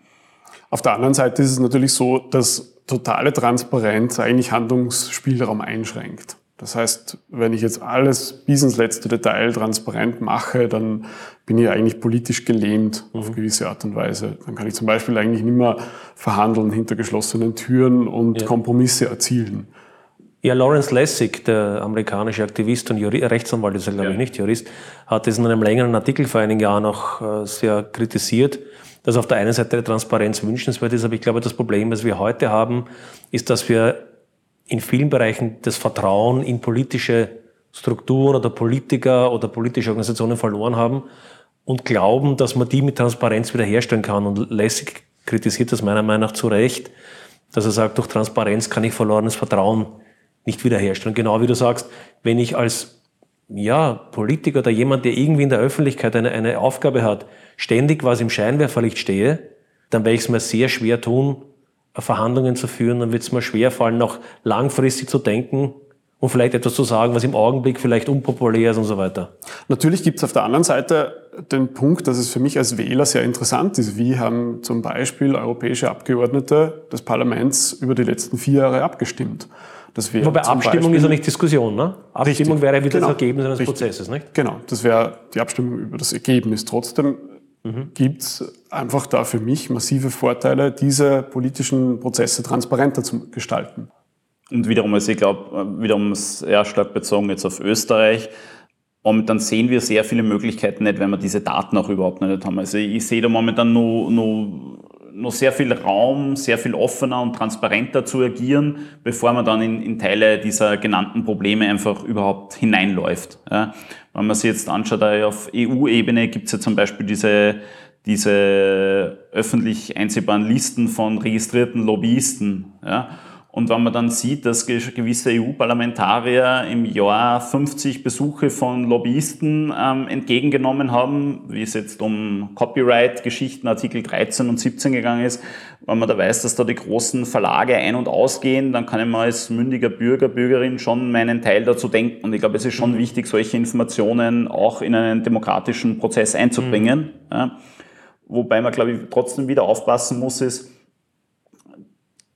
Auf der anderen Seite ist es natürlich so, dass totale Transparenz eigentlich Handlungsspielraum einschränkt. Das heißt, wenn ich jetzt alles bis ins letzte Detail transparent mache, dann bin ich eigentlich politisch gelähmt auf mhm. gewisse Art und Weise. Dann kann ich zum Beispiel eigentlich nicht mehr verhandeln hinter geschlossenen Türen und ja. Kompromisse erzielen. Ja, Lawrence Lessig, der amerikanische Aktivist und Juri Rechtsanwalt, ist er glaube ja. ich nicht Jurist, hat es in einem längeren Artikel vor einigen Jahren auch äh, sehr kritisiert dass auf der einen Seite Transparenz wünschenswert ist, aber ich glaube, das Problem, das wir heute haben, ist, dass wir in vielen Bereichen das Vertrauen in politische Strukturen oder Politiker oder politische Organisationen verloren haben und glauben, dass man die mit Transparenz wiederherstellen kann. Und Lessig kritisiert das meiner Meinung nach zu Recht, dass er sagt, durch Transparenz kann ich verlorenes Vertrauen nicht wiederherstellen. Genau wie du sagst, wenn ich als ja, Politiker oder jemand, der irgendwie in der Öffentlichkeit eine, eine Aufgabe hat, ständig was im Scheinwerferlicht stehe, dann werde ich es mir sehr schwer tun, Verhandlungen zu führen. Dann wird es mir schwer fallen, noch langfristig zu denken und vielleicht etwas zu sagen, was im Augenblick vielleicht unpopulär ist und so weiter. Natürlich gibt es auf der anderen Seite den Punkt, dass es für mich als Wähler sehr interessant ist. Wie haben zum Beispiel europäische Abgeordnete des Parlaments über die letzten vier Jahre abgestimmt? Das wäre Wobei Abstimmung Beispiel, ist ja nicht Diskussion, ne? Abstimmung richtig, wäre wieder genau, das Ergebnis eines richtig, Prozesses, nicht? Genau, das wäre die Abstimmung über das Ergebnis. Trotzdem mhm. gibt es einfach da für mich massive Vorteile, diese politischen Prozesse transparenter zu gestalten. Und wiederum, also ich glaube, wiederum sehr stark bezogen jetzt auf Österreich, momentan sehen wir sehr viele Möglichkeiten nicht, wenn wir diese Daten auch überhaupt nicht haben. Also ich sehe da momentan nur, nur noch sehr viel Raum, sehr viel offener und transparenter zu agieren, bevor man dann in, in Teile dieser genannten Probleme einfach überhaupt hineinläuft. Ja. Wenn man sich jetzt anschaut, auf EU-Ebene gibt es ja zum Beispiel diese, diese öffentlich einsehbaren Listen von registrierten Lobbyisten. Ja. Und wenn man dann sieht, dass gewisse EU-Parlamentarier im Jahr 50 Besuche von Lobbyisten ähm, entgegengenommen haben, wie es jetzt um Copyright-Geschichten, Artikel 13 und 17 gegangen ist, wenn man da weiß, dass da die großen Verlage ein- und ausgehen, dann kann ich mal als mündiger Bürger, Bürgerin schon meinen Teil dazu denken. Und ich glaube, es ist schon mhm. wichtig, solche Informationen auch in einen demokratischen Prozess einzubringen. Mhm. Ja. Wobei man, glaube ich, trotzdem wieder aufpassen muss, ist,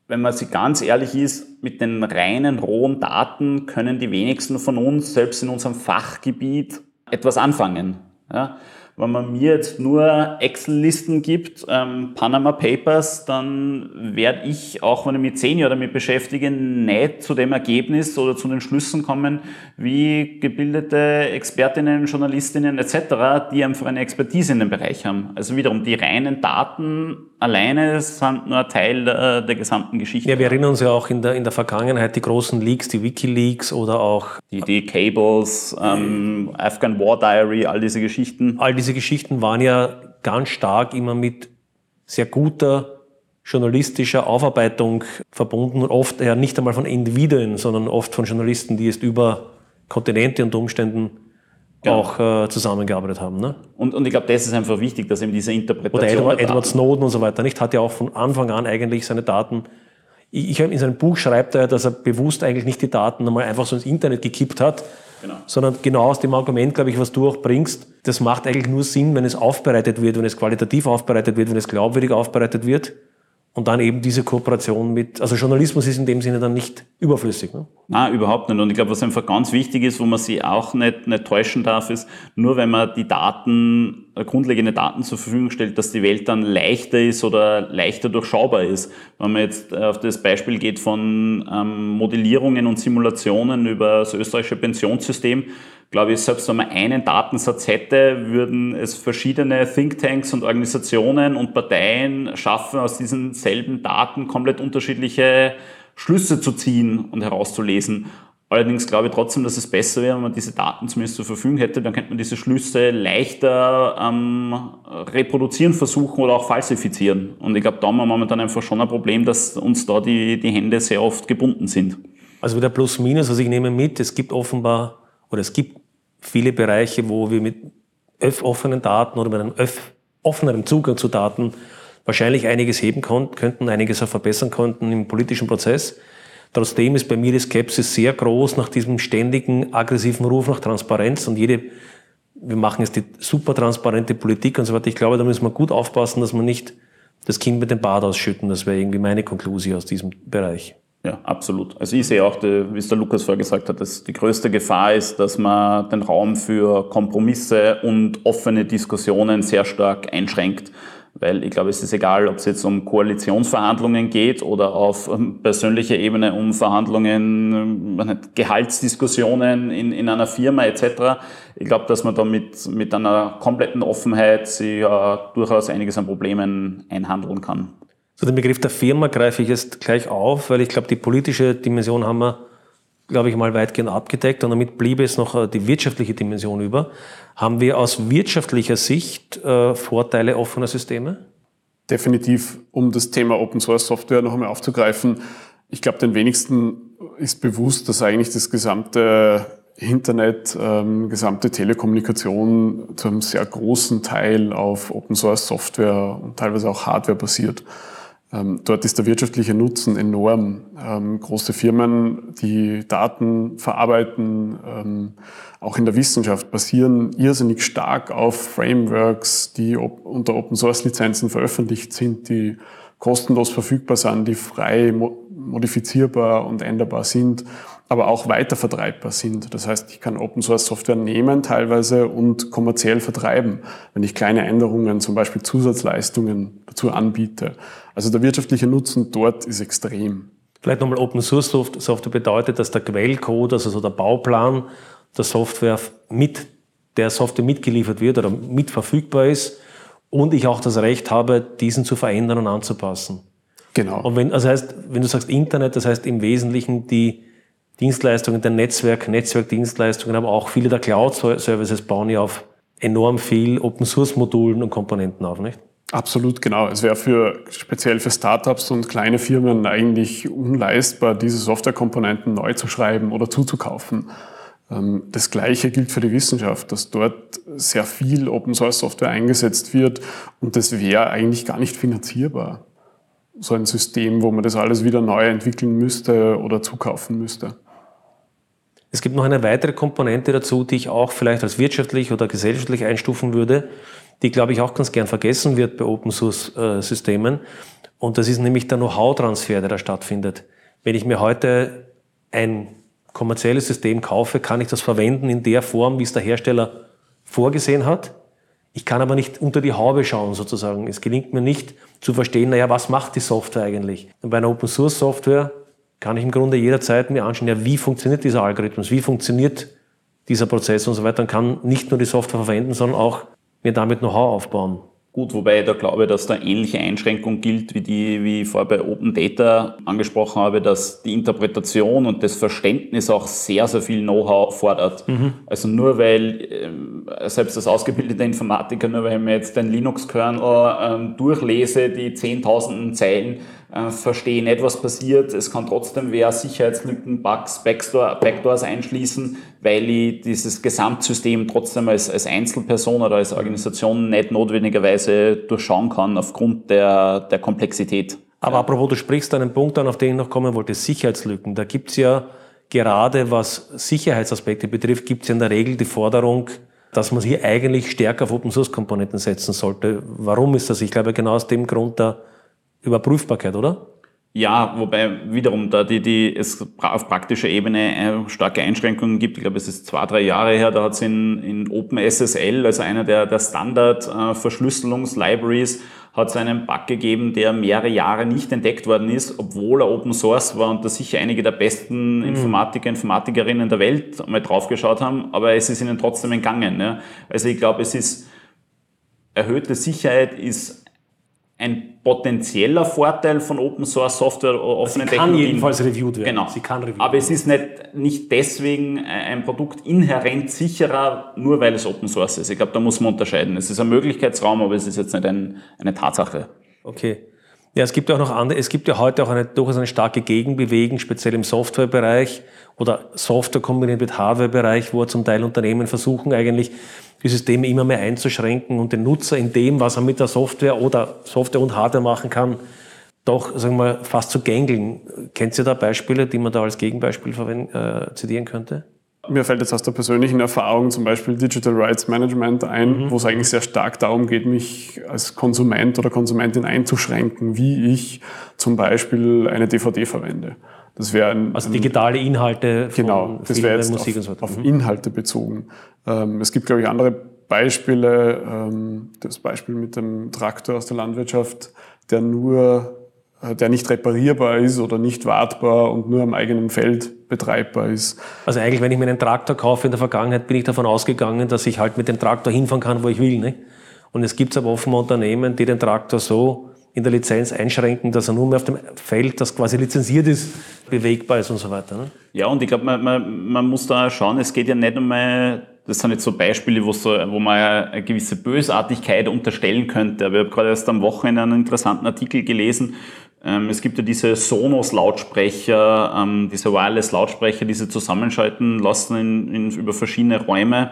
wenn man sich ganz ehrlich ist, mit den reinen rohen Daten können die wenigsten von uns, selbst in unserem Fachgebiet, etwas anfangen. Ja? Wenn man mir jetzt nur Excel-Listen gibt, ähm, Panama Papers, dann werde ich, auch wenn ich mich zehn Jahre damit beschäftige, nicht zu dem Ergebnis oder zu den Schlüssen kommen, wie gebildete Expertinnen, Journalistinnen etc., die einfach eine Expertise in dem Bereich haben. Also wiederum, die reinen Daten alleine sind nur ein Teil der, der gesamten Geschichte. Ja, wir erinnern uns ja auch in der, in der Vergangenheit die großen Leaks, die Wikileaks oder auch die, die Cables, ähm, Afghan War Diary, all diese Geschichten. All diese Geschichten waren ja ganz stark immer mit sehr guter journalistischer Aufarbeitung verbunden und oft ja nicht einmal von Individuen, sondern oft von Journalisten, die jetzt über Kontinente und Umständen genau. auch äh, zusammengearbeitet haben. Ne? Und, und ich glaube, das ist einfach wichtig, dass eben diese Interpretation. Oder Edward, Edward Snowden und so weiter, nicht? Hat ja auch von Anfang an eigentlich seine Daten. Ich, ich in seinem Buch schreibt er, dass er bewusst eigentlich nicht die Daten einmal einfach so ins Internet gekippt hat, genau. sondern genau aus dem Argument, glaube ich, was du auch bringst, das macht eigentlich nur Sinn, wenn es aufbereitet wird, wenn es qualitativ aufbereitet wird, wenn es glaubwürdig aufbereitet wird. Und dann eben diese Kooperation mit, also Journalismus ist in dem Sinne dann nicht überflüssig. Ne? Nein, überhaupt nicht. Und ich glaube, was einfach ganz wichtig ist, wo man sich auch nicht, nicht täuschen darf, ist, nur wenn man die Daten, grundlegende Daten zur Verfügung stellt, dass die Welt dann leichter ist oder leichter durchschaubar ist. Wenn man jetzt auf das Beispiel geht von ähm, Modellierungen und Simulationen über das österreichische Pensionssystem, glaube ich, selbst wenn man einen Datensatz hätte, würden es verschiedene Thinktanks und Organisationen und Parteien schaffen, aus diesen selben Daten komplett unterschiedliche Schlüsse zu ziehen und herauszulesen. Allerdings glaube ich trotzdem, dass es besser wäre, wenn man diese Daten zumindest zur Verfügung hätte. Dann könnte man diese Schlüsse leichter ähm, reproduzieren versuchen oder auch falsifizieren. Und ich glaube, da haben wir momentan einfach schon ein Problem, dass uns da die, die Hände sehr oft gebunden sind. Also wieder Plus-Minus, was ich nehme mit, es gibt offenbar oder es gibt viele Bereiche, wo wir mit offenen Daten oder mit einem offeneren Zugang zu Daten wahrscheinlich einiges heben könnten, einiges auch verbessern konnten im politischen Prozess. Trotzdem ist bei mir die Skepsis sehr groß nach diesem ständigen aggressiven Ruf nach Transparenz und jede, wir machen jetzt die super transparente Politik und so weiter. Ich glaube, da müssen wir gut aufpassen, dass wir nicht das Kind mit dem Bad ausschütten. Das wäre irgendwie meine Konklusion aus diesem Bereich. Ja, absolut. Also ich sehe auch, wie es der Lukas vorher gesagt hat, dass die größte Gefahr ist, dass man den Raum für Kompromisse und offene Diskussionen sehr stark einschränkt. Weil ich glaube, es ist egal, ob es jetzt um Koalitionsverhandlungen geht oder auf ähm, persönlicher Ebene um Verhandlungen, ähm, Gehaltsdiskussionen in, in einer Firma etc. Ich glaube, dass man da mit, mit einer kompletten Offenheit sich äh, durchaus einiges an Problemen einhandeln kann. So den Begriff der Firma greife ich jetzt gleich auf, weil ich glaube, die politische Dimension haben wir, glaube ich, mal weitgehend abgedeckt und damit bliebe es noch äh, die wirtschaftliche Dimension über. Haben wir aus wirtschaftlicher Sicht äh, Vorteile offener Systeme? Definitiv, um das Thema Open Source Software noch einmal aufzugreifen. Ich glaube, den wenigsten ist bewusst, dass eigentlich das gesamte Internet, ähm, gesamte Telekommunikation zu einem sehr großen Teil auf Open Source Software und teilweise auch Hardware basiert. Ähm, dort ist der wirtschaftliche Nutzen enorm. Ähm, große Firmen, die Daten verarbeiten, ähm, auch in der Wissenschaft, basieren irrsinnig stark auf Frameworks, die unter Open Source Lizenzen veröffentlicht sind, die kostenlos verfügbar sind, die frei modifizierbar und änderbar sind aber auch weiter vertreibbar sind. Das heißt, ich kann Open Source Software nehmen teilweise und kommerziell vertreiben, wenn ich kleine Änderungen, zum Beispiel Zusatzleistungen dazu anbiete. Also der wirtschaftliche Nutzen dort ist extrem. Vielleicht nochmal Open Source Software bedeutet, dass der Quellcode, also so der Bauplan der Software mit der Software mitgeliefert wird oder mit verfügbar ist und ich auch das Recht habe, diesen zu verändern und anzupassen. Genau. Und wenn, also heißt, wenn du sagst Internet, das heißt im Wesentlichen die Dienstleistungen der Netzwerk, Netzwerkdienstleistungen, aber auch viele der Cloud-Services bauen ja auf enorm viel Open-Source-Modulen und Komponenten auf, nicht? Absolut, genau. Es wäre für speziell für Startups und kleine Firmen eigentlich unleistbar, diese Softwarekomponenten neu zu schreiben oder zuzukaufen. Ähm, das Gleiche gilt für die Wissenschaft, dass dort sehr viel Open Source Software eingesetzt wird und das wäre eigentlich gar nicht finanzierbar. So ein System, wo man das alles wieder neu entwickeln müsste oder zukaufen müsste. Es gibt noch eine weitere Komponente dazu, die ich auch vielleicht als wirtschaftlich oder gesellschaftlich einstufen würde, die, glaube ich, auch ganz gern vergessen wird bei Open Source äh, Systemen. Und das ist nämlich der Know-how-Transfer, der da stattfindet. Wenn ich mir heute ein kommerzielles System kaufe, kann ich das verwenden in der Form, wie es der Hersteller vorgesehen hat. Ich kann aber nicht unter die Haube schauen sozusagen. Es gelingt mir nicht zu verstehen, naja, was macht die Software eigentlich? Und bei einer Open Source Software kann ich im Grunde jederzeit mir anschauen, ja, wie funktioniert dieser Algorithmus, wie funktioniert dieser Prozess und so weiter und kann nicht nur die Software verwenden, sondern auch mir damit Know-how aufbauen. Gut, wobei ich da glaube, dass da ähnliche Einschränkung gilt, wie die, wie ich vorher bei Open Data angesprochen habe, dass die Interpretation und das Verständnis auch sehr, sehr viel Know-how fordert. Mhm. Also nur weil, äh, selbst als ausgebildeter Informatiker, nur weil ich mir jetzt den Linux-Kernel äh, durchlese, die zehntausenden Zeilen, äh, verstehe nicht, was passiert. Es kann trotzdem wer Sicherheitslücken, Bugs, Backdoor, Backdoors einschließen, weil ich dieses Gesamtsystem trotzdem als, als Einzelperson oder als Organisation nicht notwendigerweise durchschauen kann aufgrund der, der Komplexität. Aber ja. apropos, du sprichst einen Punkt an, auf den ich noch kommen wollte, Sicherheitslücken. Da gibt's ja gerade, was Sicherheitsaspekte betrifft, gibt's ja in der Regel die Forderung, dass man hier eigentlich stärker auf Open-Source-Komponenten setzen sollte. Warum ist das? Ich glaube, genau aus dem Grund der Überprüfbarkeit, oder? Ja, wobei wiederum da die, die es auf praktischer Ebene äh, starke Einschränkungen gibt. Ich glaube, es ist zwei, drei Jahre her, da hat es in, in OpenSSL, also einer der, der Standard-Verschlüsselungs-Libraries, hat es einen Bug gegeben, der mehrere Jahre nicht entdeckt worden ist, obwohl er Open Source war und da sicher einige der besten mhm. Informatiker, Informatikerinnen der Welt mal draufgeschaut haben, aber es ist ihnen trotzdem entgangen. Ja. Also ich glaube, es ist erhöhte Sicherheit ist ein potenzieller Vorteil von Open Source Software oder offenen Sie kann jedenfalls reviewed werden. Genau. Sie kann reviewed Aber es ist nicht, nicht deswegen ein Produkt inhärent sicherer, nur weil es Open Source ist. Ich glaube, da muss man unterscheiden. Es ist ein Möglichkeitsraum, aber es ist jetzt nicht ein, eine Tatsache. Okay. Ja, es gibt auch noch andere, es gibt ja heute auch eine, durchaus eine starke Gegenbewegung, speziell im Softwarebereich oder Software kombiniert mit Hardwarebereich, wo zum Teil Unternehmen versuchen eigentlich die Systeme immer mehr einzuschränken und den Nutzer in dem, was er mit der Software oder Software und Hardware machen kann, doch sagen wir, fast zu gängeln. Kennt ihr da Beispiele, die man da als Gegenbeispiel äh, zitieren könnte? Mir fällt jetzt aus der persönlichen Erfahrung zum Beispiel Digital Rights Management ein, mhm. wo es eigentlich sehr stark darum geht, mich als Konsument oder Konsumentin einzuschränken, wie ich zum Beispiel eine DVD verwende. Das wäre ein, also digitale Inhalte von genau, das wäre jetzt Musik auf, und so auf mhm. Inhalte bezogen. Ähm, es gibt, glaube ich, andere Beispiele. Ähm, das Beispiel mit dem Traktor aus der Landwirtschaft, der nur, der nicht reparierbar ist oder nicht wartbar und nur am eigenen Feld betreibbar ist. Also eigentlich, wenn ich mir einen Traktor kaufe in der Vergangenheit, bin ich davon ausgegangen, dass ich halt mit dem Traktor hinfahren kann, wo ich will. Ne? Und es gibt aber offenbar Unternehmen, die den Traktor so in der Lizenz einschränken, dass er nur mehr auf dem Feld, das quasi lizenziert ist, bewegbar ist und so weiter. Ne? Ja, und ich glaube, man, man, man muss da schauen, es geht ja nicht um eine, das sind jetzt so Beispiele, wo, so, wo man eine gewisse Bösartigkeit unterstellen könnte. Aber ich habe gerade erst am Wochenende einen interessanten Artikel gelesen. Ähm, es gibt ja diese Sonos-Lautsprecher, ähm, diese Wireless-Lautsprecher, die sie zusammenschalten lassen in, in, über verschiedene Räume.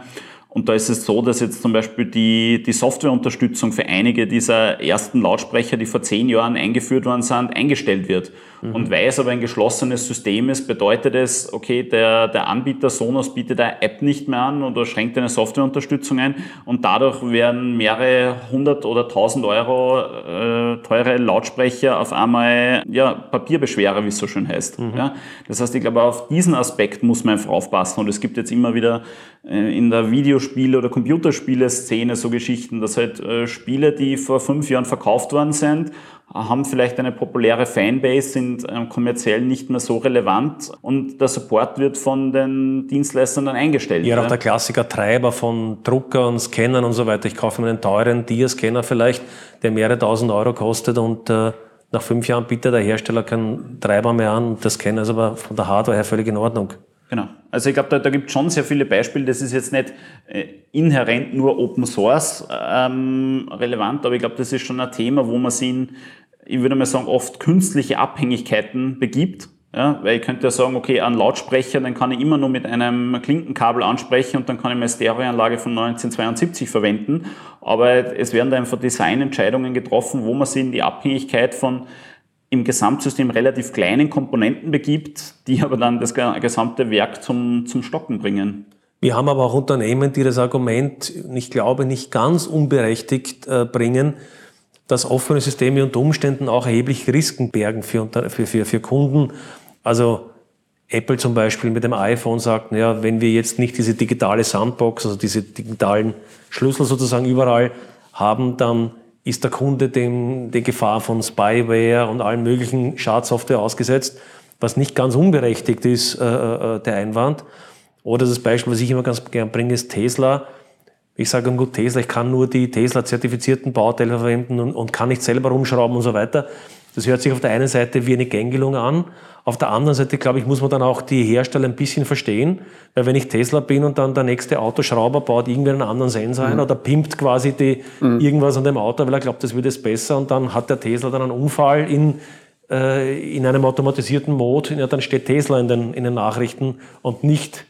Und da ist es so, dass jetzt zum Beispiel die, die Softwareunterstützung für einige dieser ersten Lautsprecher, die vor zehn Jahren eingeführt worden sind, eingestellt wird. Mhm. Und weil es aber ein geschlossenes System ist, bedeutet es, okay, der, der Anbieter Sonos bietet eine App nicht mehr an oder schränkt eine Softwareunterstützung ein und dadurch werden mehrere hundert oder tausend Euro äh, teure Lautsprecher auf einmal ja, Papierbeschwerer, wie es so schön heißt. Mhm. Ja? Das heißt, ich glaube, auf diesen Aspekt muss man einfach aufpassen und es gibt jetzt immer wieder äh, in der Videospiele- oder Computerspiele-Szene so Geschichten, dass halt äh, Spiele, die vor fünf Jahren verkauft worden sind, haben vielleicht eine populäre Fanbase, sind ähm, kommerziell nicht mehr so relevant und der Support wird von den Dienstleistern dann eingestellt. Ja, auch der Klassiker Treiber von Druckern, Scannern und so weiter. Ich kaufe mir einen teuren Dia-Scanner vielleicht, der mehrere tausend Euro kostet und äh, nach fünf Jahren bietet der Hersteller keinen Treiber mehr an. Das Scanner ist aber von der Hardware her völlig in Ordnung. Genau. Also ich glaube, da, da gibt es schon sehr viele Beispiele. Das ist jetzt nicht äh, inhärent nur Open Source ähm, relevant, aber ich glaube, das ist schon ein Thema, wo man sich in, ich würde mal sagen, oft künstliche Abhängigkeiten begibt. Ja, weil ich könnte ja sagen, okay, ein Lautsprecher, den kann ich immer nur mit einem Klinkenkabel ansprechen und dann kann ich meine Stereoanlage von 1972 verwenden. Aber es werden da einfach Designentscheidungen getroffen, wo man sich in die Abhängigkeit von im Gesamtsystem relativ kleinen Komponenten begibt, die aber dann das gesamte Werk zum, zum Stocken bringen. Wir haben aber auch Unternehmen, die das Argument, ich glaube, nicht ganz unberechtigt äh, bringen, dass offene Systeme unter Umständen auch erheblich Risiken bergen für, für, für, für Kunden. Also Apple zum Beispiel mit dem iPhone sagt, ja, wenn wir jetzt nicht diese digitale Sandbox, also diese digitalen Schlüssel sozusagen überall haben, dann ist der Kunde dem, der Gefahr von Spyware und allen möglichen Schadsoftware ausgesetzt, was nicht ganz unberechtigt ist, äh, äh, der Einwand. Oder das Beispiel, was ich immer ganz gern bringe, ist Tesla. Ich sage, gut, Tesla, ich kann nur die Tesla-zertifizierten Bauteile verwenden und, und kann nicht selber rumschrauben und so weiter. Das hört sich auf der einen Seite wie eine Gängelung an, auf der anderen Seite, glaube ich, muss man dann auch die Hersteller ein bisschen verstehen, weil wenn ich Tesla bin und dann der nächste Autoschrauber baut irgendwie einen anderen Sensor mhm. ein oder pimpt quasi die, mhm. irgendwas an dem Auto, weil er glaubt, das wird es besser und dann hat der Tesla dann einen Unfall in, äh, in einem automatisierten Mode, ja, dann steht Tesla in den, in den Nachrichten und nicht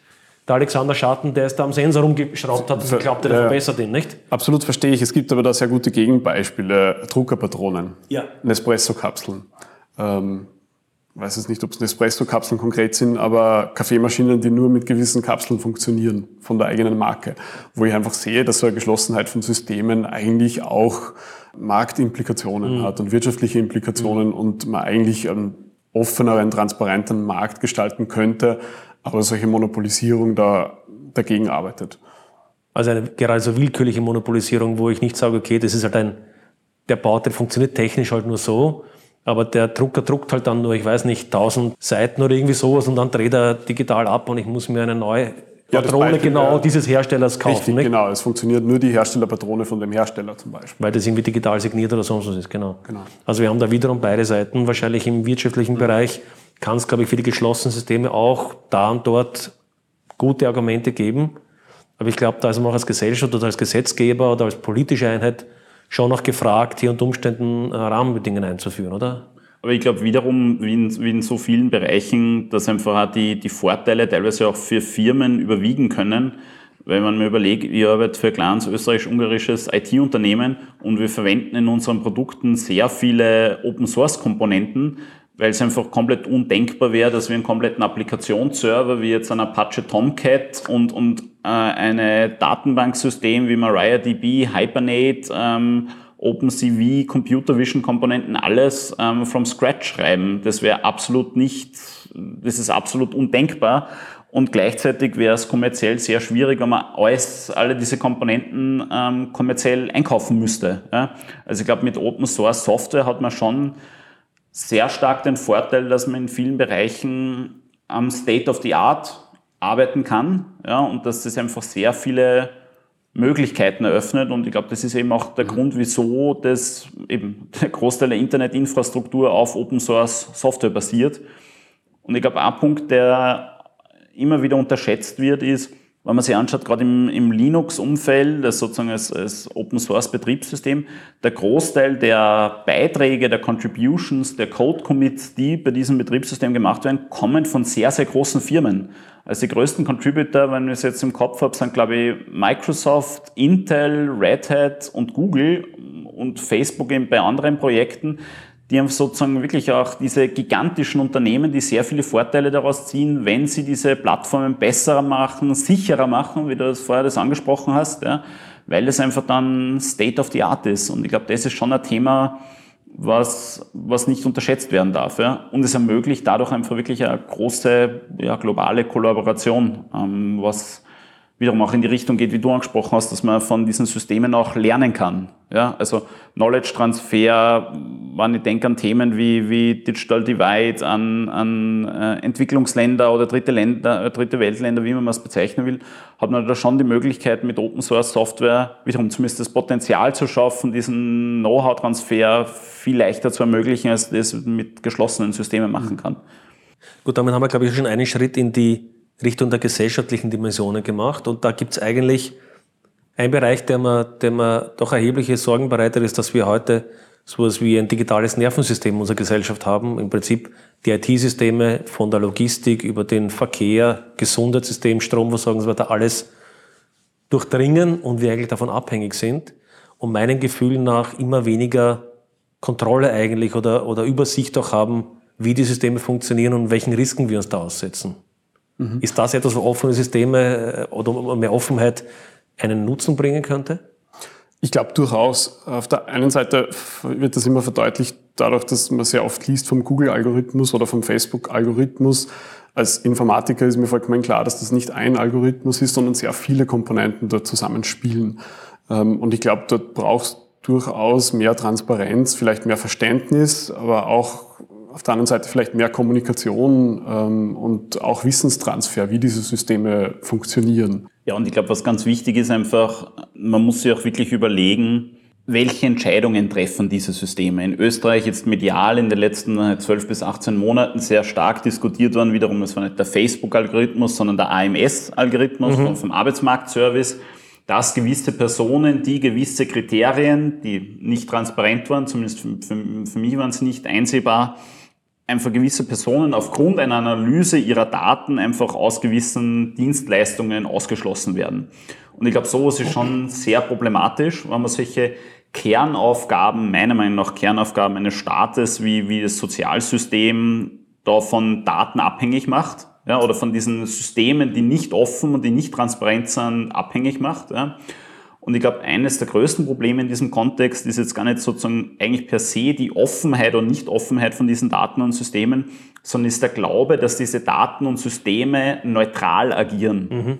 der Alexander Schatten, der es da am Sensor rumgeschraubt hat, und glaubt, der ja, verbessert ihn, nicht? Absolut verstehe ich. Es gibt aber da sehr gute Gegenbeispiele. Druckerpatronen, ja. Nespresso-Kapseln. Ähm, weiß jetzt nicht, ob es Nespresso-Kapseln konkret sind, aber Kaffeemaschinen, die nur mit gewissen Kapseln funktionieren von der eigenen Marke, wo ich einfach sehe, dass so eine Geschlossenheit von Systemen eigentlich auch Marktimplikationen mhm. hat und wirtschaftliche Implikationen mhm. und man eigentlich einen offeneren, transparenten Markt gestalten könnte, aber solche Monopolisierung da dagegen arbeitet. Also eine gerade so willkürliche Monopolisierung, wo ich nicht sage, okay, das ist halt ein, der Bauteil funktioniert technisch halt nur so, aber der Drucker druckt halt dann nur, ich weiß nicht, 1000 Seiten oder irgendwie sowas und dann dreht er digital ab und ich muss mir eine neue ja, Patrone genau ja, dieses Herstellers kaufen. Richtig, nicht? genau. Es funktioniert nur die Herstellerpatrone von dem Hersteller zum Beispiel. Weil das irgendwie digital signiert oder sonst was ist, genau. genau. Also wir haben da wiederum beide Seiten. Wahrscheinlich im wirtschaftlichen mhm. Bereich kann es, glaube ich, für die geschlossenen Systeme auch da und dort gute Argumente geben. Aber ich glaube, da ist man auch als Gesellschaft oder als Gesetzgeber oder als politische Einheit schon noch gefragt, hier unter Umständen äh, Rahmenbedingungen einzuführen, oder? Aber ich glaube wiederum, wie in, wie in, so vielen Bereichen, dass einfach auch die, die Vorteile teilweise auch für Firmen überwiegen können. Wenn man mir überlegt, ich arbeite für ein kleines österreichisch-ungarisches IT-Unternehmen und wir verwenden in unseren Produkten sehr viele Open-Source-Komponenten, weil es einfach komplett undenkbar wäre, dass wir einen kompletten Applikationsserver wie jetzt ein Apache Tomcat und, und äh, eine Datenbanksystem wie MariaDB, Hibernate, ähm, OpenCV, Computer Vision Komponenten, alles ähm, from scratch schreiben. Das wäre absolut nicht, das ist absolut undenkbar. Und gleichzeitig wäre es kommerziell sehr schwierig, wenn man alles, alle diese Komponenten ähm, kommerziell einkaufen müsste. Ja? Also ich glaube, mit Open Source Software hat man schon sehr stark den Vorteil, dass man in vielen Bereichen am State of the Art arbeiten kann ja, und dass das einfach sehr viele Möglichkeiten eröffnet. Und ich glaube, das ist eben auch der Grund, wieso das eben der Großteil der Internetinfrastruktur auf Open Source Software basiert. Und ich glaube, ein Punkt, der immer wieder unterschätzt wird, ist, wenn man sich anschaut, gerade im, im Linux-Umfeld, das sozusagen als, als Open-Source-Betriebssystem, der Großteil der Beiträge, der Contributions, der Code-Commits, die bei diesem Betriebssystem gemacht werden, kommen von sehr, sehr großen Firmen. Also die größten Contributor, wenn ich es jetzt im Kopf habe, sind glaube ich Microsoft, Intel, Red Hat und Google und Facebook eben bei anderen Projekten die haben sozusagen wirklich auch diese gigantischen Unternehmen, die sehr viele Vorteile daraus ziehen, wenn sie diese Plattformen besser machen, sicherer machen, wie du das vorher das angesprochen hast, ja, weil es einfach dann State of the Art ist. Und ich glaube, das ist schon ein Thema, was, was nicht unterschätzt werden darf. Ja. Und es ermöglicht dadurch einfach wirklich eine große ja, globale Kollaboration, ähm, was wiederum auch in die Richtung geht, wie du angesprochen hast, dass man von diesen Systemen auch lernen kann. Ja, also Knowledge Transfer, wenn ich denke an Themen wie, wie Digital Divide, an, an äh, Entwicklungsländer oder dritte Länder, äh, dritte Weltländer, wie man es bezeichnen will, hat man da schon die Möglichkeit, mit Open Source Software wiederum zumindest das Potenzial zu schaffen, diesen Know-how-Transfer viel leichter zu ermöglichen, als das mit geschlossenen Systemen machen kann. Gut, damit haben wir, glaube ich, schon einen Schritt in die Richtung der gesellschaftlichen Dimensionen gemacht. Und da gibt es eigentlich einen Bereich, der mir, der mir doch erhebliche Sorgen bereitet, ist, dass wir heute so etwas wie ein digitales Nervensystem unserer Gesellschaft haben. Im Prinzip die IT-Systeme von der Logistik über den Verkehr, Gesundheitssystem, Stromversorgung und so weiter, alles durchdringen und wir eigentlich davon abhängig sind und meinen Gefühlen nach immer weniger Kontrolle eigentlich oder, oder Übersicht auch haben, wie die Systeme funktionieren und welchen Risiken wir uns da aussetzen. Mhm. Ist das etwas, wo offene Systeme äh, oder mehr Offenheit einen Nutzen bringen könnte? Ich glaube durchaus. Auf der einen Seite wird das immer verdeutlicht dadurch, dass man sehr oft liest vom Google-Algorithmus oder vom Facebook-Algorithmus. Als Informatiker ist mir vollkommen klar, dass das nicht ein Algorithmus ist, sondern sehr viele Komponenten dort zusammenspielen. Ähm, und ich glaube, dort brauchst durchaus mehr Transparenz, vielleicht mehr Verständnis, aber auch auf der anderen Seite vielleicht mehr Kommunikation ähm, und auch Wissenstransfer, wie diese Systeme funktionieren. Ja, und ich glaube, was ganz wichtig ist einfach, man muss sich auch wirklich überlegen, welche Entscheidungen treffen diese Systeme? In Österreich jetzt medial in den letzten 12 bis 18 Monaten sehr stark diskutiert worden. Wiederum, es war nicht der Facebook-Algorithmus, sondern der AMS-Algorithmus mhm. vom Arbeitsmarktservice dass gewisse Personen, die gewisse Kriterien, die nicht transparent waren, zumindest für, für, für mich waren sie nicht einsehbar, einfach gewisse Personen aufgrund einer Analyse ihrer Daten einfach aus gewissen Dienstleistungen ausgeschlossen werden. Und ich glaube, sowas ist schon sehr problematisch, wenn man solche Kernaufgaben, meiner Meinung nach Kernaufgaben eines Staates wie, wie das Sozialsystem da von Daten abhängig macht ja, oder von diesen Systemen, die nicht offen und die nicht transparent sind, abhängig macht. Ja. Und ich glaube, eines der größten Probleme in diesem Kontext ist jetzt gar nicht sozusagen eigentlich per se die Offenheit und Nicht-Offenheit von diesen Daten und Systemen, sondern ist der Glaube, dass diese Daten und Systeme neutral agieren. Mhm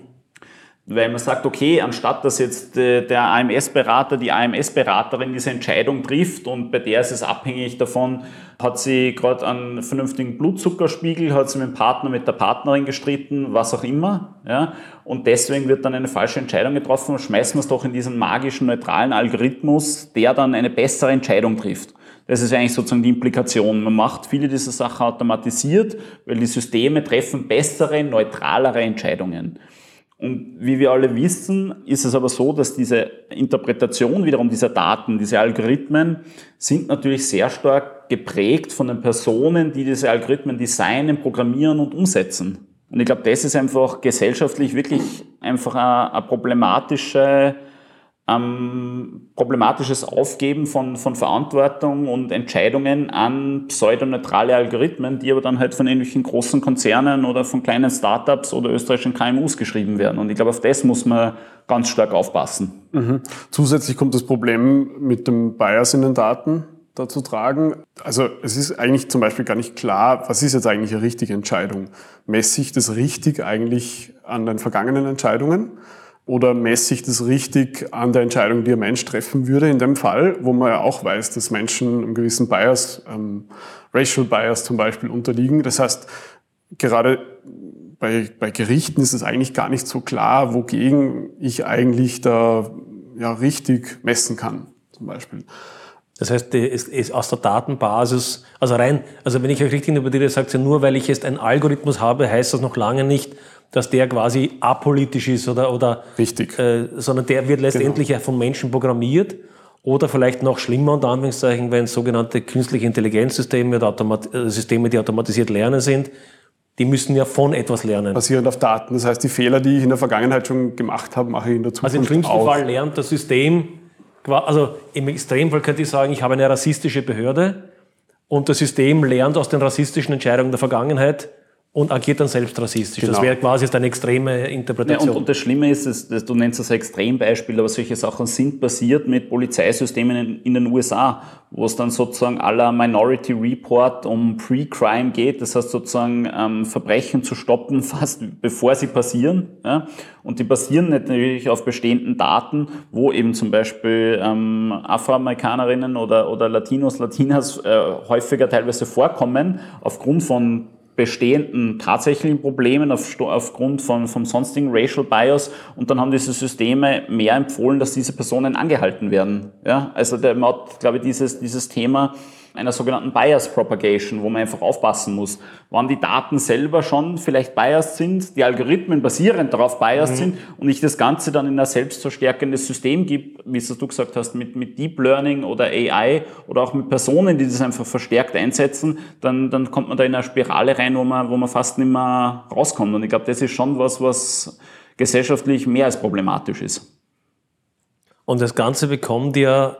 weil man sagt, okay, anstatt dass jetzt äh, der AMS-Berater, die AMS-Beraterin diese Entscheidung trifft und bei der ist es abhängig davon, hat sie gerade einen vernünftigen Blutzuckerspiegel, hat sie mit dem Partner, mit der Partnerin gestritten, was auch immer, ja, und deswegen wird dann eine falsche Entscheidung getroffen, schmeißen wir es doch in diesen magischen, neutralen Algorithmus, der dann eine bessere Entscheidung trifft. Das ist eigentlich sozusagen die Implikation. Man macht viele dieser Sachen automatisiert, weil die Systeme treffen bessere, neutralere Entscheidungen. Und wie wir alle wissen, ist es aber so, dass diese Interpretation wiederum dieser Daten, diese Algorithmen, sind natürlich sehr stark geprägt von den Personen, die diese Algorithmen designen, programmieren und umsetzen. Und ich glaube, das ist einfach gesellschaftlich wirklich einfach eine, problematische ähm, problematisches Aufgeben von, von Verantwortung und Entscheidungen an pseudoneutrale Algorithmen, die aber dann halt von irgendwelchen großen Konzernen oder von kleinen Startups oder österreichischen KMUs geschrieben werden. Und ich glaube, auf das muss man ganz stark aufpassen. Mhm. Zusätzlich kommt das Problem mit dem Bias in den Daten dazu tragen. Also es ist eigentlich zum Beispiel gar nicht klar, was ist jetzt eigentlich eine richtige Entscheidung? Messe ich das richtig eigentlich an den vergangenen Entscheidungen? Oder messe ich das richtig an der Entscheidung, die ein Mensch treffen würde in dem Fall, wo man ja auch weiß, dass Menschen einem gewissen Bias, ähm, Racial Bias zum Beispiel unterliegen. Das heißt, gerade bei, bei Gerichten ist es eigentlich gar nicht so klar, wogegen ich eigentlich da ja, richtig messen kann, zum Beispiel. Das heißt, ist, ist aus der Datenbasis, also rein, also wenn ich euch richtig interpretiere, sagt ihr, nur weil ich jetzt einen Algorithmus habe, heißt das noch lange nicht, dass der quasi apolitisch ist oder, oder Richtig. Äh, sondern der wird letztendlich genau. von Menschen programmiert oder vielleicht noch schlimmer unter Anführungszeichen, wenn sogenannte künstliche Intelligenzsysteme oder Automat äh, Systeme, die automatisiert lernen sind, die müssen ja von etwas lernen. Basierend auf Daten. Das heißt, die Fehler, die ich in der Vergangenheit schon gemacht habe, mache ich in der Zukunft Also im schlimmsten auch. Fall lernt das System, also im Extremfall könnte ich sagen, ich habe eine rassistische Behörde und das System lernt aus den rassistischen Entscheidungen der Vergangenheit und agiert dann selbst rassistisch. Genau. Das wäre quasi eine extreme Interpretation. Ja, und, und, das Schlimme ist, dass, dass du nennst das Extrembeispiel, aber solche Sachen sind passiert mit Polizeisystemen in, in den USA, wo es dann sozusagen aller Minority Report um Pre-Crime geht, das heißt sozusagen ähm, Verbrechen zu stoppen, *laughs* fast bevor sie passieren. Ja? Und die basieren natürlich auf bestehenden Daten, wo eben zum Beispiel ähm, Afroamerikanerinnen oder, oder Latinos, Latinas äh, häufiger teilweise vorkommen, aufgrund von bestehenden tatsächlichen Problemen auf, aufgrund von, vom sonstigen Racial Bias und dann haben diese Systeme mehr empfohlen, dass diese Personen angehalten werden. Ja? Also der, man hat, glaube ich, dieses, dieses Thema einer sogenannten Bias Propagation, wo man einfach aufpassen muss, wann die Daten selber schon vielleicht biased sind, die Algorithmen basierend darauf biased mhm. sind und ich das Ganze dann in ein selbstverstärkendes System gibt, wie es du gesagt hast, mit, mit Deep Learning oder AI oder auch mit Personen, die das einfach verstärkt einsetzen, dann, dann kommt man da in eine Spirale rein, wo man, wo man fast nicht mehr rauskommt. Und ich glaube, das ist schon was, was gesellschaftlich mehr als problematisch ist. Und das Ganze bekommt ja,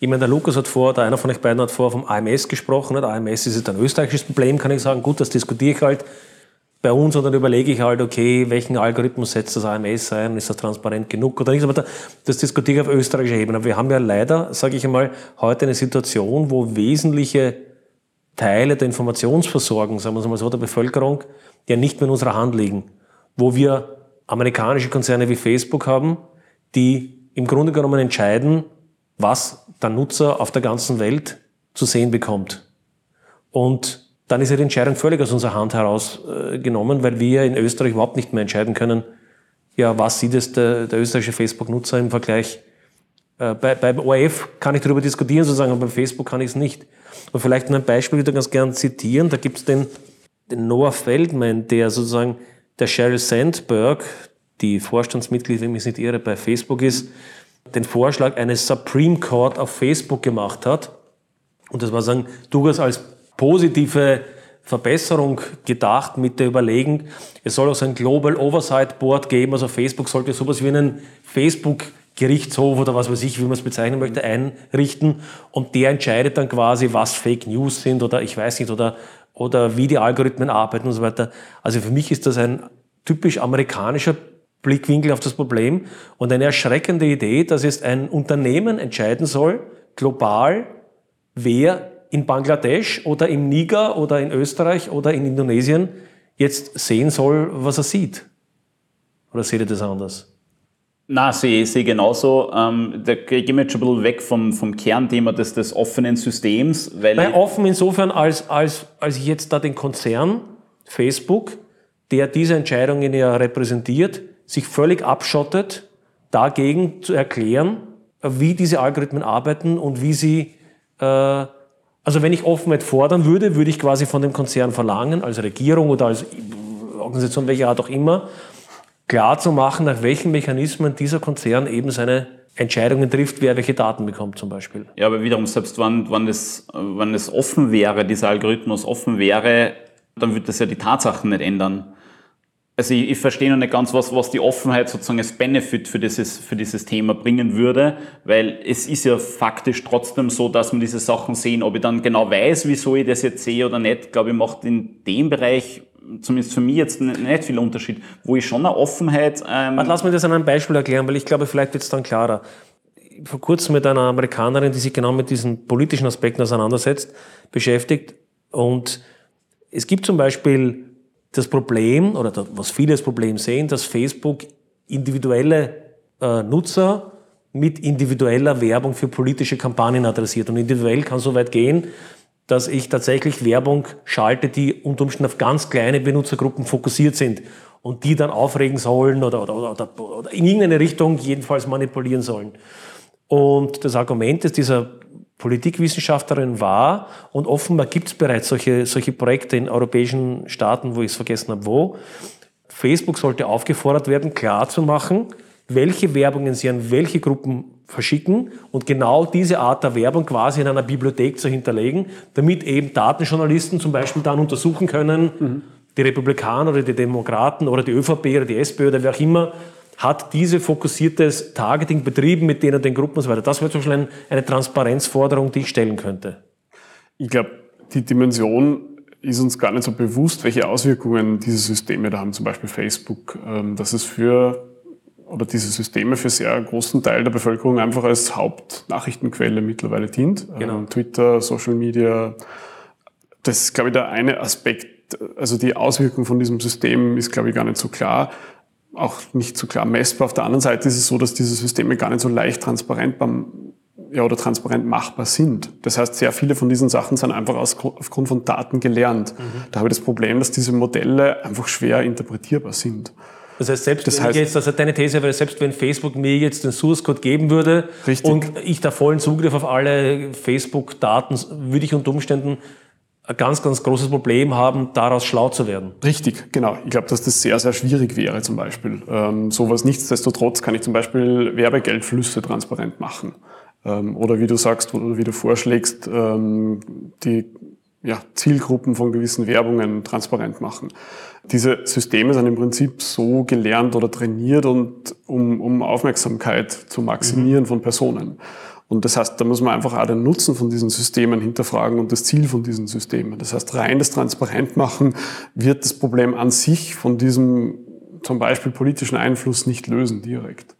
ich meine, der Lukas hat vor, der einer von euch beiden hat vor vom AMS gesprochen. Nicht? AMS ist jetzt ein österreichisches Problem, kann ich sagen. Gut, das diskutiere ich halt bei uns und dann überlege ich halt, okay, welchen Algorithmus setzt das AMS ein? Ist das transparent genug oder nicht? Aber das diskutiere ich auf österreichischer Ebene. Aber wir haben ja leider, sage ich einmal, heute eine Situation, wo wesentliche Teile der Informationsversorgung, sagen wir es mal so, der Bevölkerung, ja nicht mehr in unserer Hand liegen. Wo wir amerikanische Konzerne wie Facebook haben, die im Grunde genommen entscheiden, was der Nutzer auf der ganzen Welt zu sehen bekommt. Und dann ist ja die Entscheidung völlig aus unserer Hand herausgenommen, weil wir in Österreich überhaupt nicht mehr entscheiden können, ja, was sieht es der, der österreichische Facebook-Nutzer im Vergleich. Äh, bei, beim ORF kann ich darüber diskutieren, sozusagen, aber bei Facebook kann ich es nicht. Und vielleicht ein Beispiel wieder ganz gern zitieren. Da gibt es den, den Noah Feldman, der sozusagen der Sheryl Sandberg, die Vorstandsmitglied, wenn ich mich nicht irre, bei Facebook ist, den Vorschlag eines Supreme Court auf Facebook gemacht hat. Und das war sagen, durchaus als positive Verbesserung gedacht mit der Überlegung, es soll auch so ein Global Oversight Board geben, also Facebook sollte sowas wie einen Facebook Gerichtshof oder was weiß ich, wie man es bezeichnen möchte, einrichten und der entscheidet dann quasi, was Fake News sind oder ich weiß nicht, oder, oder wie die Algorithmen arbeiten und so weiter. Also für mich ist das ein typisch amerikanischer Blickwinkel auf das Problem und eine erschreckende Idee, dass jetzt ein Unternehmen entscheiden soll, global, wer in Bangladesch oder im Niger oder in Österreich oder in Indonesien jetzt sehen soll, was er sieht. Oder seht ihr das anders? Na, sehe seh genauso. Ähm, da gehen wir jetzt schon ein bisschen weg vom, vom Kernthema des, des offenen Systems. Weil Nein, offen insofern, als, als, als ich jetzt da den Konzern Facebook, der diese Entscheidungen ja repräsentiert, sich völlig abschottet, dagegen zu erklären, wie diese Algorithmen arbeiten und wie sie, äh, also wenn ich Offenheit fordern würde, würde ich quasi von dem Konzern verlangen, als Regierung oder als Organisation welcher Art auch immer, klar zu machen, nach welchen Mechanismen dieser Konzern eben seine Entscheidungen trifft, wer welche Daten bekommt zum Beispiel. Ja, aber wiederum, selbst wenn, wenn, das, wenn das offen wäre, dieser Algorithmus offen wäre, dann würde das ja die Tatsachen nicht ändern also ich, ich verstehe noch nicht ganz, was, was die Offenheit sozusagen als Benefit für dieses, für dieses Thema bringen würde, weil es ist ja faktisch trotzdem so, dass man diese Sachen sehen. Ob ich dann genau weiß, wieso ich das jetzt sehe oder nicht, glaube ich, macht in dem Bereich zumindest für mich jetzt nicht viel Unterschied, wo ich schon eine Offenheit... Ähm Lass mich das an einem Beispiel erklären, weil ich glaube, vielleicht wird es dann klarer. Vor kurzem mit einer Amerikanerin, die sich genau mit diesen politischen Aspekten auseinandersetzt, beschäftigt und es gibt zum Beispiel das Problem, oder was viele das Problem sehen, dass Facebook individuelle äh, Nutzer mit individueller Werbung für politische Kampagnen adressiert. Und individuell kann so weit gehen, dass ich tatsächlich Werbung schalte, die unter Umständen auf ganz kleine Benutzergruppen fokussiert sind und die dann aufregen sollen oder, oder, oder, oder in irgendeine Richtung jedenfalls manipulieren sollen. Und das Argument ist dieser Politikwissenschaftlerin war und offenbar gibt es bereits solche, solche Projekte in europäischen Staaten, wo ich es vergessen habe, wo. Facebook sollte aufgefordert werden, klarzumachen, welche Werbungen sie an welche Gruppen verschicken und genau diese Art der Werbung quasi in einer Bibliothek zu hinterlegen, damit eben Datenjournalisten zum Beispiel dann untersuchen können, mhm. die Republikaner oder die Demokraten oder die ÖVP oder die SPÖ oder wer auch immer hat diese fokussiertes Targeting betrieben mit denen den Gruppen und so weiter. Das wäre zum Beispiel eine Transparenzforderung, die ich stellen könnte. Ich glaube, die Dimension ist uns gar nicht so bewusst, welche Auswirkungen diese Systeme da haben, zum Beispiel Facebook, ähm, dass es für oder diese Systeme für sehr großen Teil der Bevölkerung einfach als Hauptnachrichtenquelle mittlerweile dient. Genau. Ähm, Twitter, Social Media. Das ist, glaube ich, der eine Aspekt. Also die Auswirkung von diesem System ist, glaube ich, gar nicht so klar auch nicht so klar messbar. Auf der anderen Seite ist es so, dass diese Systeme gar nicht so leicht transparent beim, ja, oder transparent machbar sind. Das heißt, sehr viele von diesen Sachen sind einfach aus, aufgrund von Daten gelernt. Mhm. Da habe ich das Problem, dass diese Modelle einfach schwer interpretierbar sind. Das heißt, selbst Das wenn heißt- jetzt, also deine These wäre, selbst wenn Facebook mir jetzt den Source Code geben würde Richtig. und ich da vollen Zugriff auf alle Facebook-Daten, würde ich unter Umständen ein ganz, ganz großes Problem haben, daraus schlau zu werden. Richtig, genau. Ich glaube, dass das sehr, sehr schwierig wäre zum Beispiel. Ähm, sowas nichtsdestotrotz kann ich zum Beispiel Werbegeldflüsse transparent machen. Ähm, oder wie du sagst, oder wie du vorschlägst, ähm, die ja, Zielgruppen von gewissen Werbungen transparent machen. Diese Systeme sind im Prinzip so gelernt oder trainiert und um, um Aufmerksamkeit zu maximieren von Personen. Und das heißt, da muss man einfach auch den Nutzen von diesen Systemen hinterfragen und das Ziel von diesen Systemen. Das heißt, rein das transparent machen wird das Problem an sich von diesem zum Beispiel politischen Einfluss nicht lösen direkt.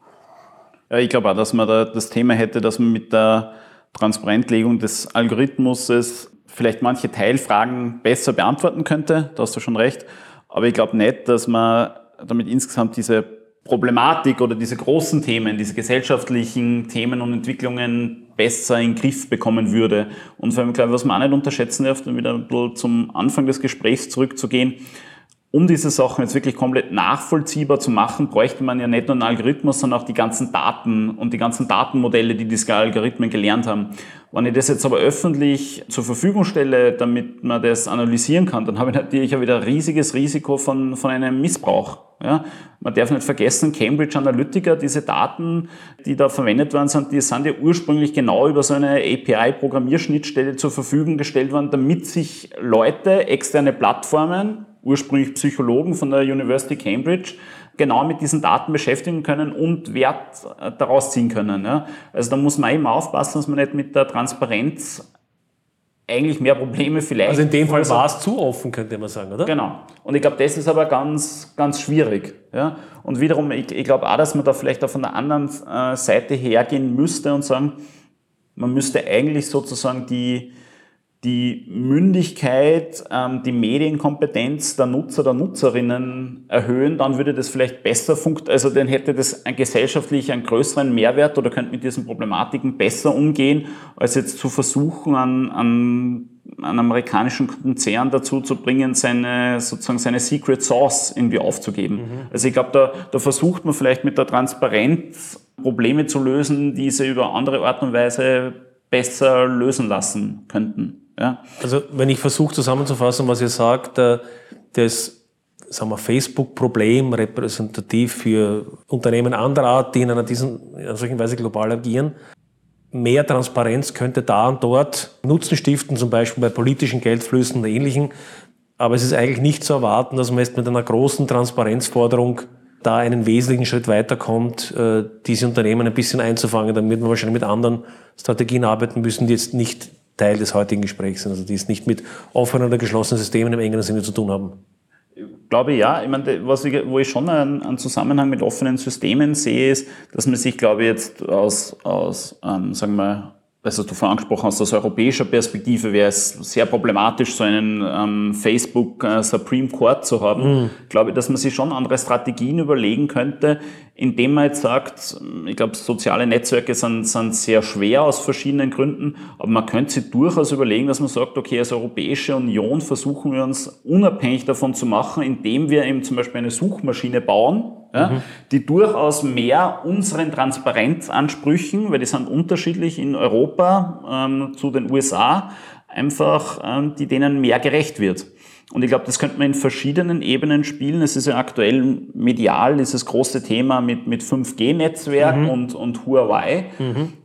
Ja, ich glaube auch, dass man da das Thema hätte, dass man mit der Transparentlegung des Algorithmuses vielleicht manche Teilfragen besser beantworten könnte. Da hast du schon recht. Aber ich glaube nicht, dass man damit insgesamt diese Problematik oder diese großen Themen, diese gesellschaftlichen Themen und Entwicklungen besser in den Griff bekommen würde. Und vor allem, glaube ich, was man auch nicht unterschätzen darf, um wieder ein bisschen zum Anfang des Gesprächs zurückzugehen, um diese Sachen jetzt wirklich komplett nachvollziehbar zu machen, bräuchte man ja nicht nur einen Algorithmus, sondern auch die ganzen Daten und die ganzen Datenmodelle, die diese Algorithmen gelernt haben. Wenn ich das jetzt aber öffentlich zur Verfügung stelle, damit man das analysieren kann, dann habe ich natürlich auch wieder ein riesiges Risiko von, von einem Missbrauch. Ja? Man darf nicht vergessen, Cambridge Analytica, diese Daten, die da verwendet worden sind, die sind ja ursprünglich genau über so eine API-Programmierschnittstelle zur Verfügung gestellt worden, damit sich Leute, externe Plattformen, ursprünglich Psychologen von der University Cambridge, genau mit diesen Daten beschäftigen können und Wert äh, daraus ziehen können. Ja. Also da muss man immer aufpassen, dass man nicht mit der Transparenz eigentlich mehr Probleme vielleicht. Also in dem Fall war es zu offen, könnte man sagen, oder? Genau. Und ich glaube, das ist aber ganz, ganz schwierig. Ja? Und wiederum, ich, ich glaube auch, dass man da vielleicht auch von der anderen äh, Seite hergehen müsste und sagen, man müsste eigentlich sozusagen die, die Mündigkeit, ähm, die Medienkompetenz der Nutzer, der Nutzerinnen erhöhen, dann würde das vielleicht besser funktionieren, also dann hätte das ein gesellschaftlich einen größeren Mehrwert oder könnte mit diesen Problematiken besser umgehen, als jetzt zu versuchen, an, an einen amerikanischen Konzern dazu zu bringen, seine, sozusagen seine Secret Sauce irgendwie aufzugeben. Also ich glaube, da, da versucht man vielleicht mit der Transparenz Probleme zu lösen, die sie über andere Art und Weise besser lösen lassen könnten. Ja? Also wenn ich versuche zusammenzufassen, was ihr sagt, äh, das sagen wir, Facebook-Problem repräsentativ für Unternehmen anderer Art, die in einer, diesen, in einer solchen Weise global agieren. Mehr Transparenz könnte da und dort Nutzen stiften, zum Beispiel bei politischen Geldflüssen oder ähnlichen. Aber es ist eigentlich nicht zu erwarten, dass man jetzt mit einer großen Transparenzforderung da einen wesentlichen Schritt weiterkommt, äh, diese Unternehmen ein bisschen einzufangen. Wird man wahrscheinlich mit anderen Strategien arbeiten müssen, die jetzt nicht Teil des heutigen Gesprächs sind, also die es nicht mit offenen oder geschlossenen Systemen im engeren Sinne zu tun haben. Glaube ich, ja. Ich meine, was ich, wo ich schon einen, einen Zusammenhang mit offenen Systemen sehe, ist, dass man sich, glaube ich, jetzt aus, aus ähm, sagen wir, also du vorhin angesprochen hast, aus europäischer Perspektive wäre es sehr problematisch, so einen ähm, Facebook äh, Supreme Court zu haben. Glaube ich, dass man sich schon andere Strategien überlegen könnte, indem man jetzt sagt, ich glaube, soziale Netzwerke sind, sind sehr schwer aus verschiedenen Gründen, aber man könnte sich durchaus überlegen, dass man sagt, okay, als Europäische Union versuchen wir uns unabhängig davon zu machen, indem wir eben zum Beispiel eine Suchmaschine bauen, ja, die durchaus mehr unseren Transparenzansprüchen, weil die sind unterschiedlich in Europa ähm, zu den USA, einfach, ähm, die denen mehr gerecht wird. Und ich glaube, das könnte man in verschiedenen Ebenen spielen. Es ist ja aktuell medial dieses große Thema mit, mit 5G-Netzwerk und, und Huawei.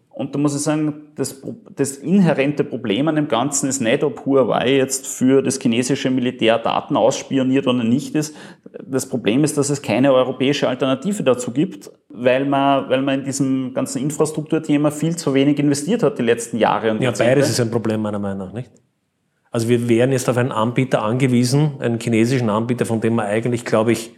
Und da muss ich sagen, das, das inhärente Problem an dem Ganzen ist nicht, ob Huawei jetzt für das chinesische Militär Daten ausspioniert oder nicht ist. Das Problem ist, dass es keine europäische Alternative dazu gibt, weil man, weil man in diesem ganzen Infrastrukturthema viel zu wenig investiert hat die letzten Jahre. Und Ja, Jahrzehnte. beides ist ein Problem meiner Meinung nach, nicht? Also wir wären jetzt auf einen Anbieter angewiesen, einen chinesischen Anbieter, von dem man eigentlich, glaube ich,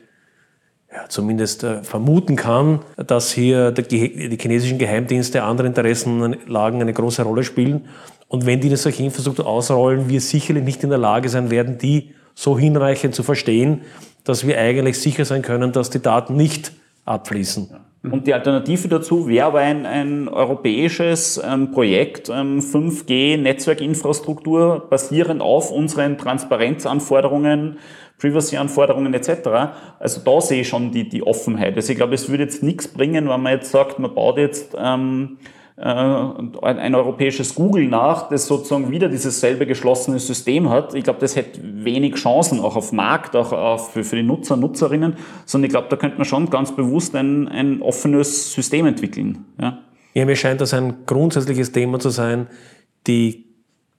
ja, zumindest äh, vermuten kann, dass hier die chinesischen Geheimdienste andere Interessenlagen eine große Rolle spielen. Und wenn die eine solche Infrastruktur ausrollen, wir sicherlich nicht in der Lage sein werden, die so hinreichend zu verstehen, dass wir eigentlich sicher sein können, dass die Daten nicht abfließen. Und die Alternative dazu wäre aber ein, ein europäisches ähm, Projekt, ähm, 5G-Netzwerkinfrastruktur basierend auf unseren Transparenzanforderungen, Privacy-Anforderungen etc. Also da sehe ich schon die, die Offenheit. Also ich glaube, es würde jetzt nichts bringen, wenn man jetzt sagt, man baut jetzt ähm, äh, ein, europäisches Google nach, das sozusagen wieder dieses selbe geschlossene System hat. Ich glaube, das hätte wenig Chancen, auch auf Markt, auch, auch für, für die Nutzer, Nutzerinnen, sondern ich glaube, da könnte man schon ganz bewusst ein, ein offenes System entwickeln. Ja. ja, mir scheint das ein grundsätzliches Thema zu sein. Die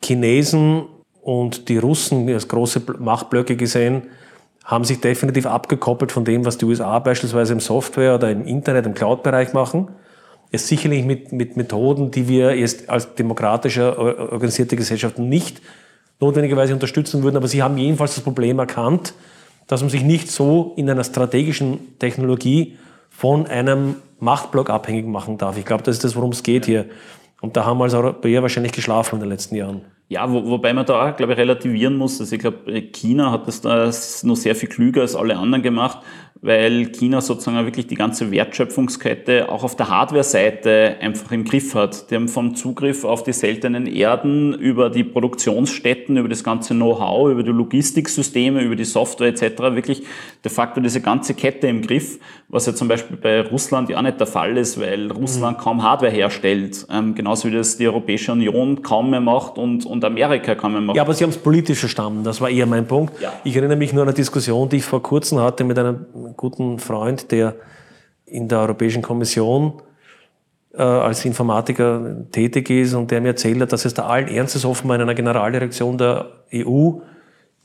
Chinesen und die Russen als große Machtblöcke gesehen, haben sich definitiv abgekoppelt von dem, was die USA beispielsweise im Software oder im Internet, im Cloud-Bereich machen. Ist sicherlich mit, mit Methoden, die wir jetzt als demokratische organisierte Gesellschaft nicht notwendigerweise unterstützen würden, aber sie haben jedenfalls das Problem erkannt, dass man sich nicht so in einer strategischen Technologie von einem Machtblock abhängig machen darf. Ich glaube, das ist das, worum es geht hier. Und da haben wir als Europäer wahrscheinlich geschlafen in den letzten Jahren. Ja, wo, wobei man da, glaube ich, relativieren muss. Also ich glaube, China hat das da noch sehr viel klüger als alle anderen gemacht weil China sozusagen wirklich die ganze Wertschöpfungskette auch auf der Hardware-Seite einfach im Griff hat. Die haben vom Zugriff auf die seltenen Erden über die Produktionsstätten, über das ganze Know-how, über die Logistiksysteme, über die Software etc. wirklich de facto diese ganze Kette im Griff, was ja zum Beispiel bei Russland ja auch nicht der Fall ist, weil Russland mhm. kaum Hardware herstellt, ähm, genauso wie das die Europäische Union kaum mehr macht und, und Amerika kaum mehr macht. Ja, aber Sie haben es politisch verstanden, das war eher mein Punkt. Ja. Ich erinnere mich nur an eine Diskussion, die ich vor kurzem hatte mit einem guten Freund, der in der Europäischen Kommission äh, als Informatiker tätig ist und der mir erzählt hat, dass es da allen Ernstes offenbar in einer Generaldirektion der EU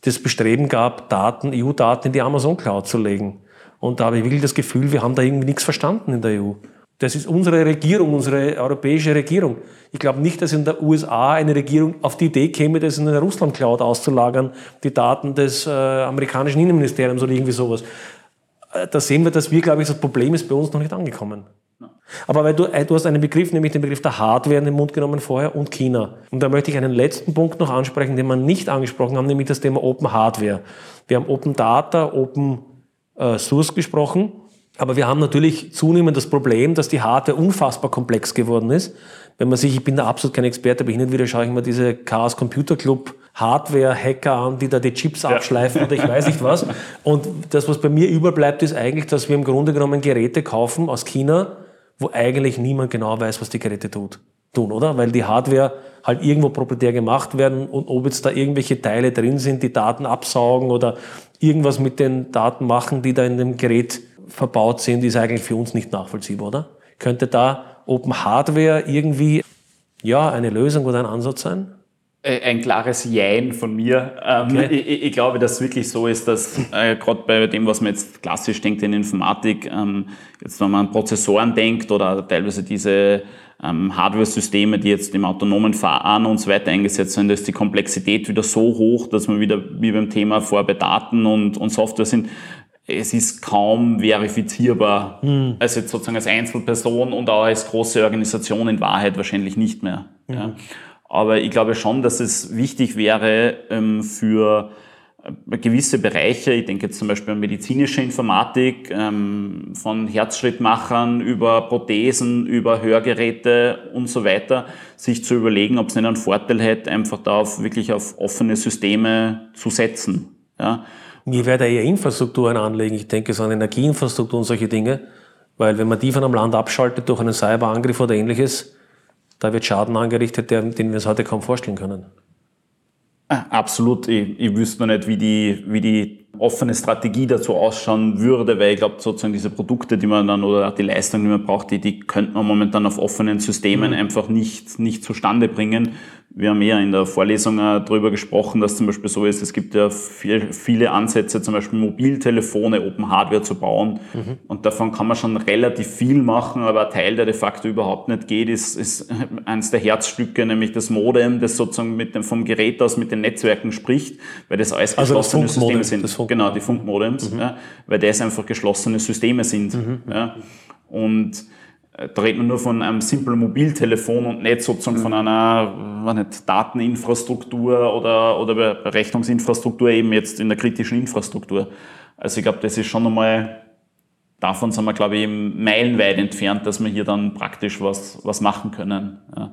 das Bestreben gab, Daten, EU-Daten in die Amazon Cloud zu legen. Und da habe ich wirklich das Gefühl, wir haben da irgendwie nichts verstanden in der EU. Das ist unsere Regierung, unsere europäische Regierung. Ich glaube nicht, dass in der USA eine Regierung auf die Idee käme, das in eine Russland-Cloud auszulagern, die Daten des äh, amerikanischen Innenministeriums oder irgendwie sowas. Äh, da sehen wir, dass wir, glaube ich, das Problem ist bei uns noch nicht angekommen. Aber weil du, äh, du hast einen Begriff, nämlich den Begriff der Hardware in den Mund genommen vorher und China. Und da möchte ich einen letzten Punkt noch ansprechen, den wir nicht angesprochen haben, nämlich das Thema Open Hardware. Wir haben Open Data, Open äh, Source gesprochen. Aber wir haben natürlich zunehmend das Problem, dass die Hardware unfassbar komplex geworden ist. Wenn man sich, ich bin da absolut kein Experte, und wieder schaue ich mir diese Chaos Computer Club Hardware-Hacker an, die da die Chips ja. abschleifen oder ich weiß nicht was. Und das, was bei mir überbleibt, ist eigentlich, dass wir im Grunde genommen Geräte kaufen aus China, wo eigentlich niemand genau weiß, was die Geräte tut, tun, oder? Weil die Hardware halt irgendwo proprietär gemacht werden und ob jetzt da irgendwelche Teile drin sind, die Daten absaugen oder irgendwas mit den Daten machen, die da in dem Gerät verbaut sind, ist eigentlich für uns nicht nachvollziehbar, oder? Könnte da Open Hardware irgendwie ja, eine Lösung oder ein Ansatz sein? Äh, ein klares Jein von mir. Ähm, okay. ich, ich, glaube, dass es wirklich so ist, dass äh, gerade bei dem, was man jetzt klassisch denkt in Informatik, ähm, jetzt wenn man an Prozessoren denkt oder teilweise diese ähm, Hardware-Systeme, die jetzt im autonomen Fahren und so weiter eingesetzt sind, ist die Komplexität wieder so hoch, dass man wieder wie beim Thema vor bei Daten und, und Software sind, es ist kaum verifizierbar, mhm. als jetzt sozusagen als Einzelperson und auch als große Organisation in Wahrheit wahrscheinlich nicht mehr. Mhm. Ja. Aber ich glaube schon, dass es wichtig wäre ähm, für äh, gewisse Bereiche, ich denke jetzt zum Beispiel an medizinische Informatik, ähm, von Herzschrittmachern über Prothesen, über Hörgeräte und so weiter, sich zu überlegen, ob es nicht einen Vorteil hätte, einfach da auf, wirklich auf offene Systeme zu setzen. Ja. Mir wäre da eher Infrastrukturen anlegen. Ich denke so an Energieinfrastruktur und solche Dinge, weil wenn man die von einem Land abschaltet durch einen Cyberangriff oder ähnliches, da wird Schaden angerichtet, den wir uns heute kaum vorstellen können. Ah, absolut. Ich, ich wüsste noch nicht, wie die, wie die offene Strategie dazu ausschauen würde, weil ich glaube, sozusagen diese Produkte, die man dann oder die Leistungen, die man braucht, die, die könnte man momentan auf offenen Systemen mhm. einfach nicht, nicht zustande bringen. Wir haben ja in der Vorlesung darüber gesprochen, dass zum Beispiel so ist, es gibt ja viel, viele Ansätze, zum Beispiel Mobiltelefone, Open Hardware zu bauen. Mhm. Und davon kann man schon relativ viel machen, aber ein Teil, der de facto überhaupt nicht geht, ist, ist *laughs* eines der Herzstücke, nämlich das Modem, das sozusagen mit dem, vom Gerät aus mit den Netzwerken spricht, weil das alles also geschlossene Systeme sind. Genau, die Funkmodems, mhm. ja, weil das einfach geschlossene Systeme sind. Mhm. Ja. Und äh, da redet man nur von einem simplen Mobiltelefon und nicht sozusagen mhm. von einer nicht, Dateninfrastruktur oder, oder Berechnungsinfrastruktur eben jetzt in der kritischen Infrastruktur. Also ich glaube, das ist schon einmal davon sind wir, glaube ich, meilenweit entfernt, dass wir hier dann praktisch was, was machen können. Ja.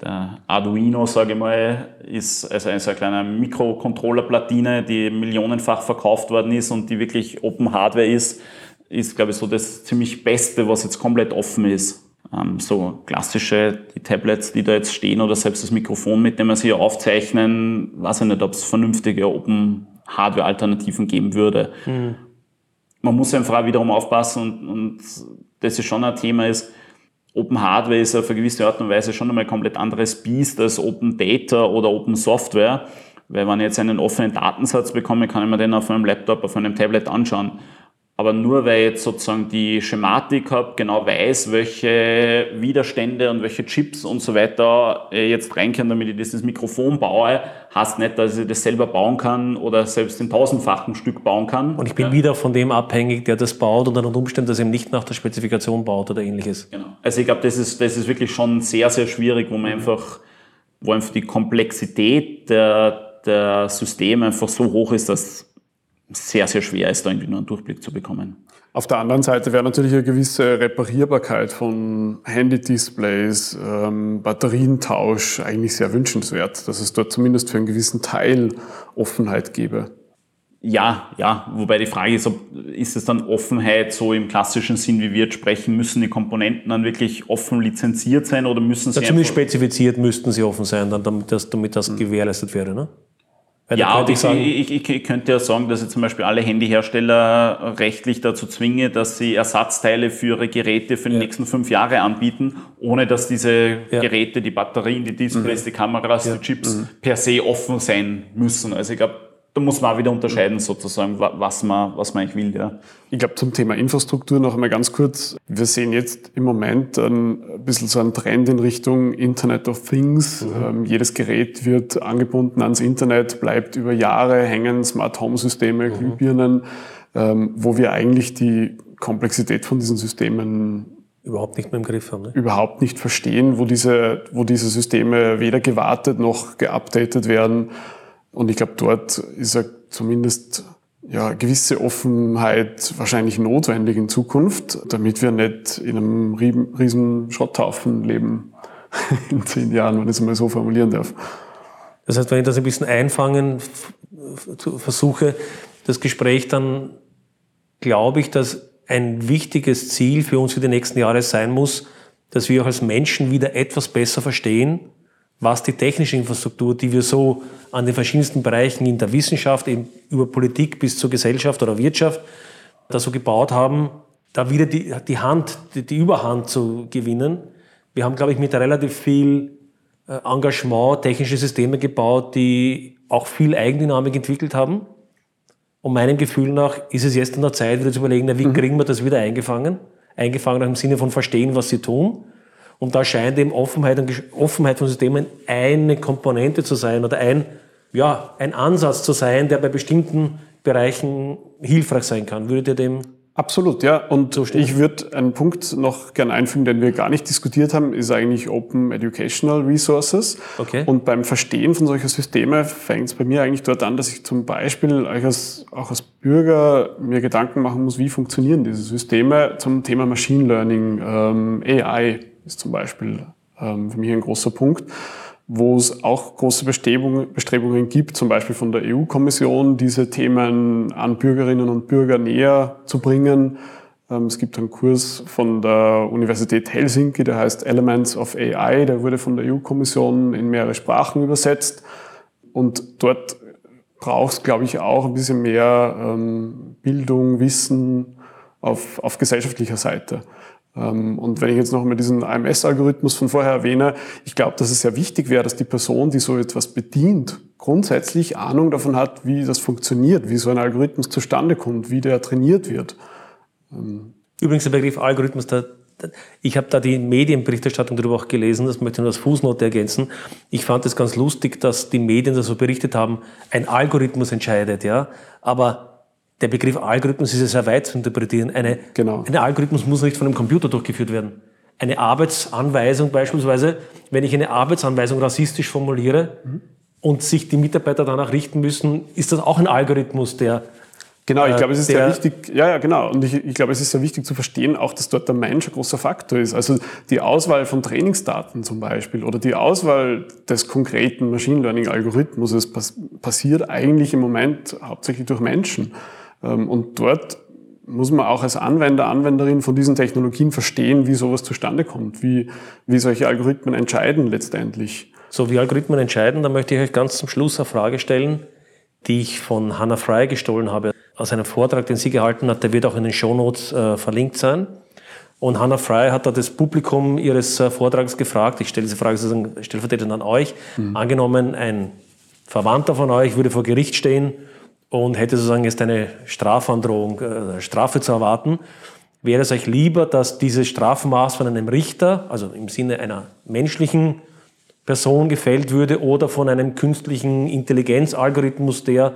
Der Arduino, sage ich mal, ist also eine, so eine kleine Mikrocontroller-Platine, die millionenfach verkauft worden ist und die wirklich Open Hardware ist, ist, glaube ich, so das ziemlich Beste, was jetzt komplett offen ist. Ähm, so klassische, die Tablets, die da jetzt stehen oder selbst das Mikrofon, mit dem wir sie aufzeichnen, weiß ich nicht, ob es vernünftige Open Hardware-Alternativen geben würde. Mhm. Man muss einfach auch wiederum aufpassen und, und das ist schon ein Thema ist, Open Hardware ist auf eine gewisse Art und Weise schon einmal ein komplett anderes Biest als Open Data oder Open Software. Weil wenn ich jetzt einen offenen Datensatz bekomme, kann ich mir den auf einem Laptop, auf einem Tablet anschauen. Aber nur weil ich jetzt sozusagen die Schematik habe, genau weiß, welche Widerstände und welche Chips und so weiter jetzt rein können, damit ich dieses Mikrofon baue, heißt nicht, dass ich das selber bauen kann oder selbst in tausendfachen Stück bauen kann. Und ich bin ja. wieder von dem abhängig, der das baut und dann unter Umständen das eben nicht nach der Spezifikation baut oder ähnliches. Genau. Also ich glaube, das ist, das ist wirklich schon sehr, sehr schwierig, wo man einfach, wo einfach die Komplexität der, der Systeme einfach so hoch ist, dass sehr, sehr schwer ist, da irgendwie nur einen Durchblick zu bekommen. Auf der anderen Seite wäre natürlich eine gewisse Reparierbarkeit von Handy-Displays, ähm, Batterientausch eigentlich sehr wünschenswert, dass es dort zumindest für einen gewissen Teil Offenheit gäbe. Ja, ja, wobei die Frage ist, ob, ist es dann Offenheit so im klassischen Sinn, wie wir jetzt sprechen, müssen die Komponenten dann wirklich offen lizenziert sein oder müssen sie. Ja, zumindest spezifiziert müssten sie offen sein, dann, damit das, damit das mhm. gewährleistet wäre, ne? Weil ja, ich, ich, ich, ich, könnte ja sagen, dass ich zum Beispiel alle Handyhersteller rechtlich dazu zwinge, dass sie Ersatzteile für ihre Geräte für die ja. nächsten fünf Jahre anbieten, ohne dass diese ja. Geräte, die Batterien, die Displays, mhm. die Kameras, ja. die Chips mhm. per se offen sein müssen. Also ich glaube, da muss man auch wieder unterscheiden sozusagen, was man, was man eigentlich will. Ja. Ich glaube, zum Thema Infrastruktur noch einmal ganz kurz. Wir sehen jetzt im Moment ein bisschen so einen Trend in Richtung Internet of Things. Mhm. Ähm, jedes Gerät wird angebunden ans Internet, bleibt über Jahre hängen, Smart Home Systeme, mhm. Glühbirnen, ähm, wo wir eigentlich die Komplexität von diesen Systemen überhaupt nicht mehr im Griff haben. Ne? Überhaupt nicht verstehen, wo diese, wo diese Systeme weder gewartet noch geupdatet werden und ich glaube, dort ist ja zumindest ja, gewisse Offenheit wahrscheinlich notwendig in Zukunft, damit wir nicht in einem riesen Schrotthaufen leben *laughs* in zehn Jahren, wenn ich es mal so formulieren darf. Das heißt, wenn ich das ein bisschen einfangen versuche, das Gespräch, dann glaube ich, dass ein wichtiges Ziel für uns für die nächsten Jahre sein muss, dass wir auch als Menschen wieder etwas besser verstehen, was die technische Infrastruktur, die wir so an den verschiedensten Bereichen in der Wissenschaft, eben über Politik bis zur Gesellschaft oder Wirtschaft, da so gebaut haben, da wieder die, die Hand, die, die Überhand zu gewinnen. Wir haben, glaube ich, mit relativ viel äh, Engagement technische Systeme gebaut, die auch viel Eigendynamik entwickelt haben. Und meinem Gefühl nach ist es jetzt an der Zeit, wieder zu überlegen, wie mhm. kriegen wir das wieder eingefangen? Eingefangen im Sinne von verstehen, was sie tun und da scheint eben Offenheit, Offenheit von Systemen eine Komponente zu sein oder ein, ja, ein Ansatz zu sein, der bei bestimmten Bereichen hilfreich sein kann. Würdet ihr dem Absolut, ja. Und so ich würde einen Punkt noch gerne einfügen, den wir gar nicht diskutiert haben, ist eigentlich Open Educational Resources. Okay. Und beim Verstehen von solcher Systeme fängt es bei mir eigentlich dort an, dass ich zum Beispiel als, auch als Bürger mir Gedanken machen muss, wie funktionieren diese Systeme zum Thema Machine Learning, ähm, AI ist zum Beispiel ähm, für mich ein großer Punkt, wo es auch große Bestrebungen, Bestrebungen gibt, zum Beispiel von der EU-Kommission, diese Themen an Bürgerinnen und Bürger näher zu bringen. Ähm, es gibt einen Kurs von der Universität Helsinki, der heißt Elements of AI, der wurde von der EU-Kommission in mehrere Sprachen übersetzt. Und dort braucht es, glaube ich, auch ein bisschen mehr ähm, Bildung, Wissen auf, auf gesellschaftlicher Seite. Ähm, und wenn ich jetzt noch mal diesen AMS-Algorithmus von vorher erwähne, ich glaube, dass es sehr wichtig wäre, dass die Person, die so etwas bedient, grundsätzlich Ahnung davon hat, wie das funktioniert, wie so ein Algorithmus zustande kommt, wie der trainiert wird. Ähm, Übrigens der Begriff Algorithmus, der, ich habe da die Medienberichterstattung darüber auch gelesen, das möchte ich nur als Fußnote ergänzen. Ich fand es ganz lustig, dass die Medien da so berichtet haben, ein Algorithmus entscheidet, ja. Aber der Begriff Algorithmus ist ja sehr weit zu interpretieren. Eine, genau. Ein Algorithmus muss nicht von einem Computer durchgeführt werden. Eine Arbeitsanweisung beispielsweise, wenn ich eine Arbeitsanweisung rassistisch formuliere mhm. und sich die Mitarbeiter danach richten müssen, ist das auch ein Algorithmus, der Genau, ich Äh, glaube, es ist sehr wichtig, ja, ja, genau. Und ich, ich glaube, es ist sehr wichtig zu verstehen, auch, dass dort der Mensch ein großer Faktor ist. Also die Auswahl von Trainingsdaten zum Beispiel oder die Auswahl des konkreten Machine Learning Algorithmus, passiert eigentlich im Moment hauptsächlich durch Menschen. Ähm, Und dort muss man auch als Anwender, Anwenderin von diesen Technologien verstehen, wie sowas zustande kommt, wie, wie solche Algorithmen entscheiden letztendlich. So wie Algorithmen entscheiden, da möchte ich euch ganz zum Schluss eine Frage stellen, die ich von Hannah Fry gestohlen habe. Aus einem Vortrag, den sie gehalten hat, der wird auch in den Shownotes äh, verlinkt sein. Und Hannah Fry hat da das Publikum ihres äh, Vortrags gefragt, ich stelle diese Frage sozusagen stellvertretend an euch, angenommen, ein Verwandter von euch würde vor Gericht stehen und hätte sozusagen jetzt eine Strafandrohung, äh, Strafe zu erwarten. Wäre es euch lieber, dass dieses Strafmaß von einem Richter, also im Sinne einer menschlichen Person gefällt würde oder von einem künstlichen Intelligenzalgorithmus, der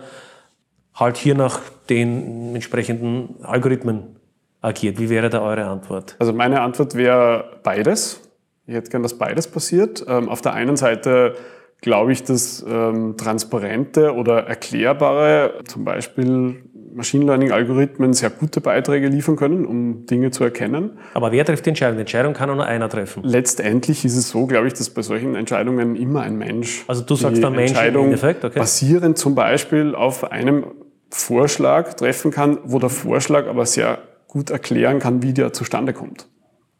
halt hier nach den entsprechenden Algorithmen agiert. Wie wäre da eure Antwort? Also meine Antwort wäre beides. Ich hätte gern, dass beides passiert. Ähm, auf der einen Seite glaube ich, dass ähm, transparente oder erklärbare, zum Beispiel Machine Learning-Algorithmen, sehr gute Beiträge liefern können, um Dinge zu erkennen. Aber wer trifft die Entscheidung? Die Entscheidung kann nur einer treffen. Letztendlich ist es so, glaube ich, dass bei solchen Entscheidungen immer ein Mensch. Also du sagst die ein Mensch im Entscheidung Endeffekt, okay. basierend zum Beispiel auf einem Vorschlag treffen kann, wo der Vorschlag aber sehr gut erklären kann, wie der zustande kommt.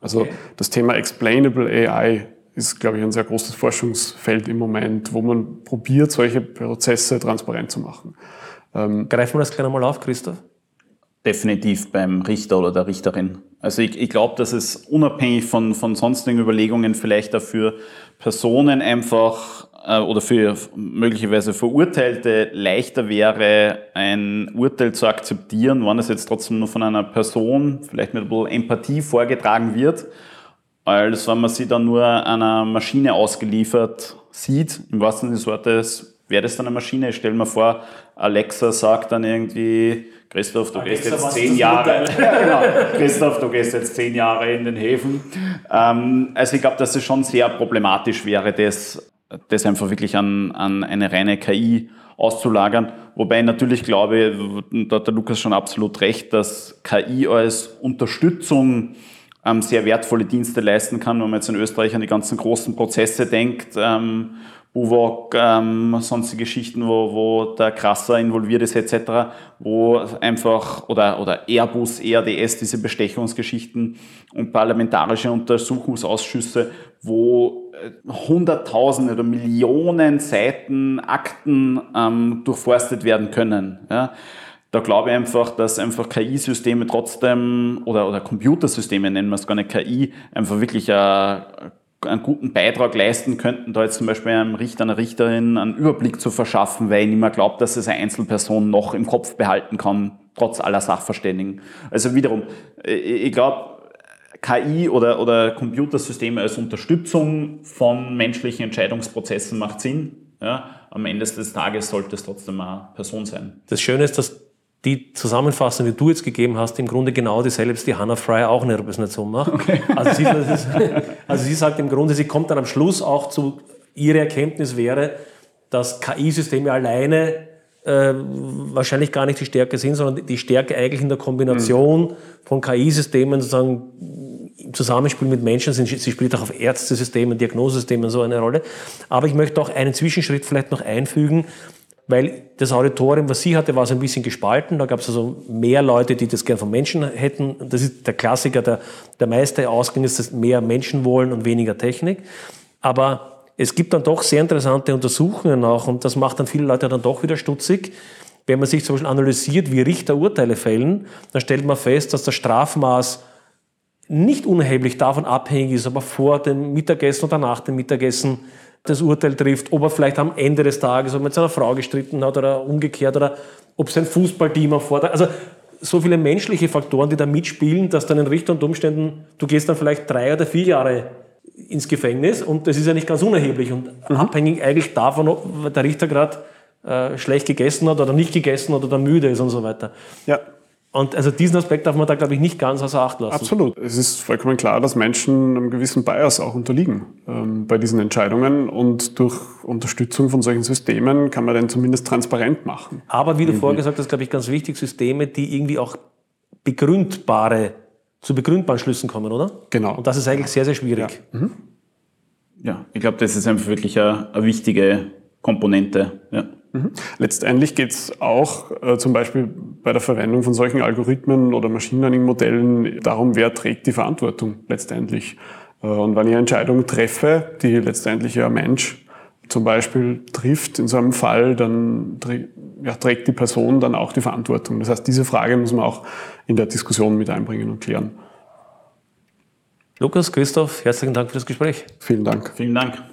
Also das Thema Explainable AI ist, glaube ich, ein sehr großes Forschungsfeld im Moment, wo man probiert, solche Prozesse transparent zu machen. Greifen wir das gleich einmal auf, Christoph? Definitiv beim Richter oder der Richterin. Also ich, ich glaube, dass es unabhängig von, von sonstigen Überlegungen vielleicht dafür Personen einfach äh, oder für möglicherweise Verurteilte leichter wäre, ein Urteil zu akzeptieren, wenn es jetzt trotzdem nur von einer Person, vielleicht mit ein bisschen Empathie vorgetragen wird, als wenn man sie dann nur einer Maschine ausgeliefert sieht, im wahrsten Sinne des Wortes, wäre das dann eine Maschine? Ich stelle mir vor, Alexa sagt dann irgendwie, Christoph, du gehst Alexa, jetzt was zehn Jahre, *laughs* genau. Christoph, du gehst jetzt zehn Jahre in den Häfen. Ähm, also ich glaube, dass es schon sehr problematisch wäre, das, das einfach wirklich an, an eine reine KI auszulagern. Wobei ich natürlich glaube, da hat der Lukas schon absolut recht, dass KI als Unterstützung sehr wertvolle Dienste leisten kann, wenn man jetzt in Österreich an die ganzen großen Prozesse denkt, ähm, Buwok, ähm, sonstige Geschichten, wo, wo der Krasser involviert ist etc., wo einfach, oder, oder Airbus, ERDS, diese Bestechungsgeschichten und parlamentarische Untersuchungsausschüsse, wo äh, Hunderttausende oder Millionen Seiten Akten ähm, durchforstet werden können. Ja da glaube ich einfach, dass einfach KI-Systeme trotzdem oder, oder Computersysteme, nennen wir es gar nicht KI, einfach wirklich äh, einen guten Beitrag leisten könnten, da jetzt zum Beispiel einem Richter, einer Richterin einen Überblick zu verschaffen, weil ich nicht mehr glaube, dass es eine Einzelperson noch im Kopf behalten kann, trotz aller Sachverständigen. Also wiederum, äh, ich glaube, KI oder, oder Computersysteme als Unterstützung von menschlichen Entscheidungsprozessen macht Sinn. Ja, am Ende des Tages sollte es trotzdem eine Person sein. Das Schöne ist, dass die Zusammenfassung, die du jetzt gegeben hast, im Grunde genau die selbst die Hannah Fry auch eine Repräsentation macht. Also, sie, ist, *laughs* also sie sagt im Grunde, sie kommt dann am Schluss auch zu, ihre Erkenntnis wäre, dass KI-Systeme alleine äh, wahrscheinlich gar nicht die Stärke sind, sondern die Stärke eigentlich in der Kombination von KI-Systemen sozusagen im Zusammenspiel mit Menschen sind. Sie spielt auch auf Ärztesystemen, Diagnosesystemen so eine Rolle. Aber ich möchte auch einen Zwischenschritt vielleicht noch einfügen, weil das Auditorium, was sie hatte, war so ein bisschen gespalten. Da gab es also mehr Leute, die das gern von Menschen hätten. Das ist der Klassiker, der, der meiste Ausgang ist, dass mehr Menschen wollen und weniger Technik. Aber es gibt dann doch sehr interessante Untersuchungen auch und das macht dann viele Leute dann doch wieder stutzig. Wenn man sich zum Beispiel analysiert, wie Richter Urteile fällen, dann stellt man fest, dass das Strafmaß nicht unerheblich davon abhängig ist, ob er vor dem Mittagessen oder nach dem Mittagessen das Urteil trifft, ob er vielleicht am Ende des Tages ob mit seiner Frau gestritten hat oder umgekehrt oder ob sein Fußballteam erfordert. Also so viele menschliche Faktoren, die da mitspielen, dass dann ein Richter unter Umständen, du gehst dann vielleicht drei oder vier Jahre ins Gefängnis und das ist ja nicht ganz unerheblich und abhängig eigentlich davon, ob der Richter gerade äh, schlecht gegessen hat oder nicht gegessen hat oder müde ist und so weiter. Ja. Und also diesen Aspekt darf man da, glaube ich, nicht ganz außer Acht lassen. Absolut. Es ist vollkommen klar, dass Menschen einem gewissen Bias auch unterliegen ähm, bei diesen Entscheidungen. Und durch Unterstützung von solchen Systemen kann man den zumindest transparent machen. Aber wie du vorher gesagt hast, glaube ich, ganz wichtig, Systeme, die irgendwie auch begründbare, zu begründbaren Schlüssen kommen, oder? Genau. Und das ist eigentlich sehr, sehr schwierig. Ja, mhm. ja ich glaube, das ist einfach wirklich eine, eine wichtige Komponente. Ja. Mhm. Letztendlich geht es auch äh, zum Beispiel bei der Verwendung von solchen Algorithmen oder Machine Learning-Modellen darum, wer trägt die Verantwortung letztendlich. Äh, und wenn ich eine Entscheidung treffe, die letztendlich ja ein Mensch zum Beispiel trifft in so einem Fall, dann ja, trägt die Person dann auch die Verantwortung. Das heißt, diese Frage muss man auch in der Diskussion mit einbringen und klären. Lukas, Christoph, herzlichen Dank für das Gespräch. Vielen Dank. Vielen Dank.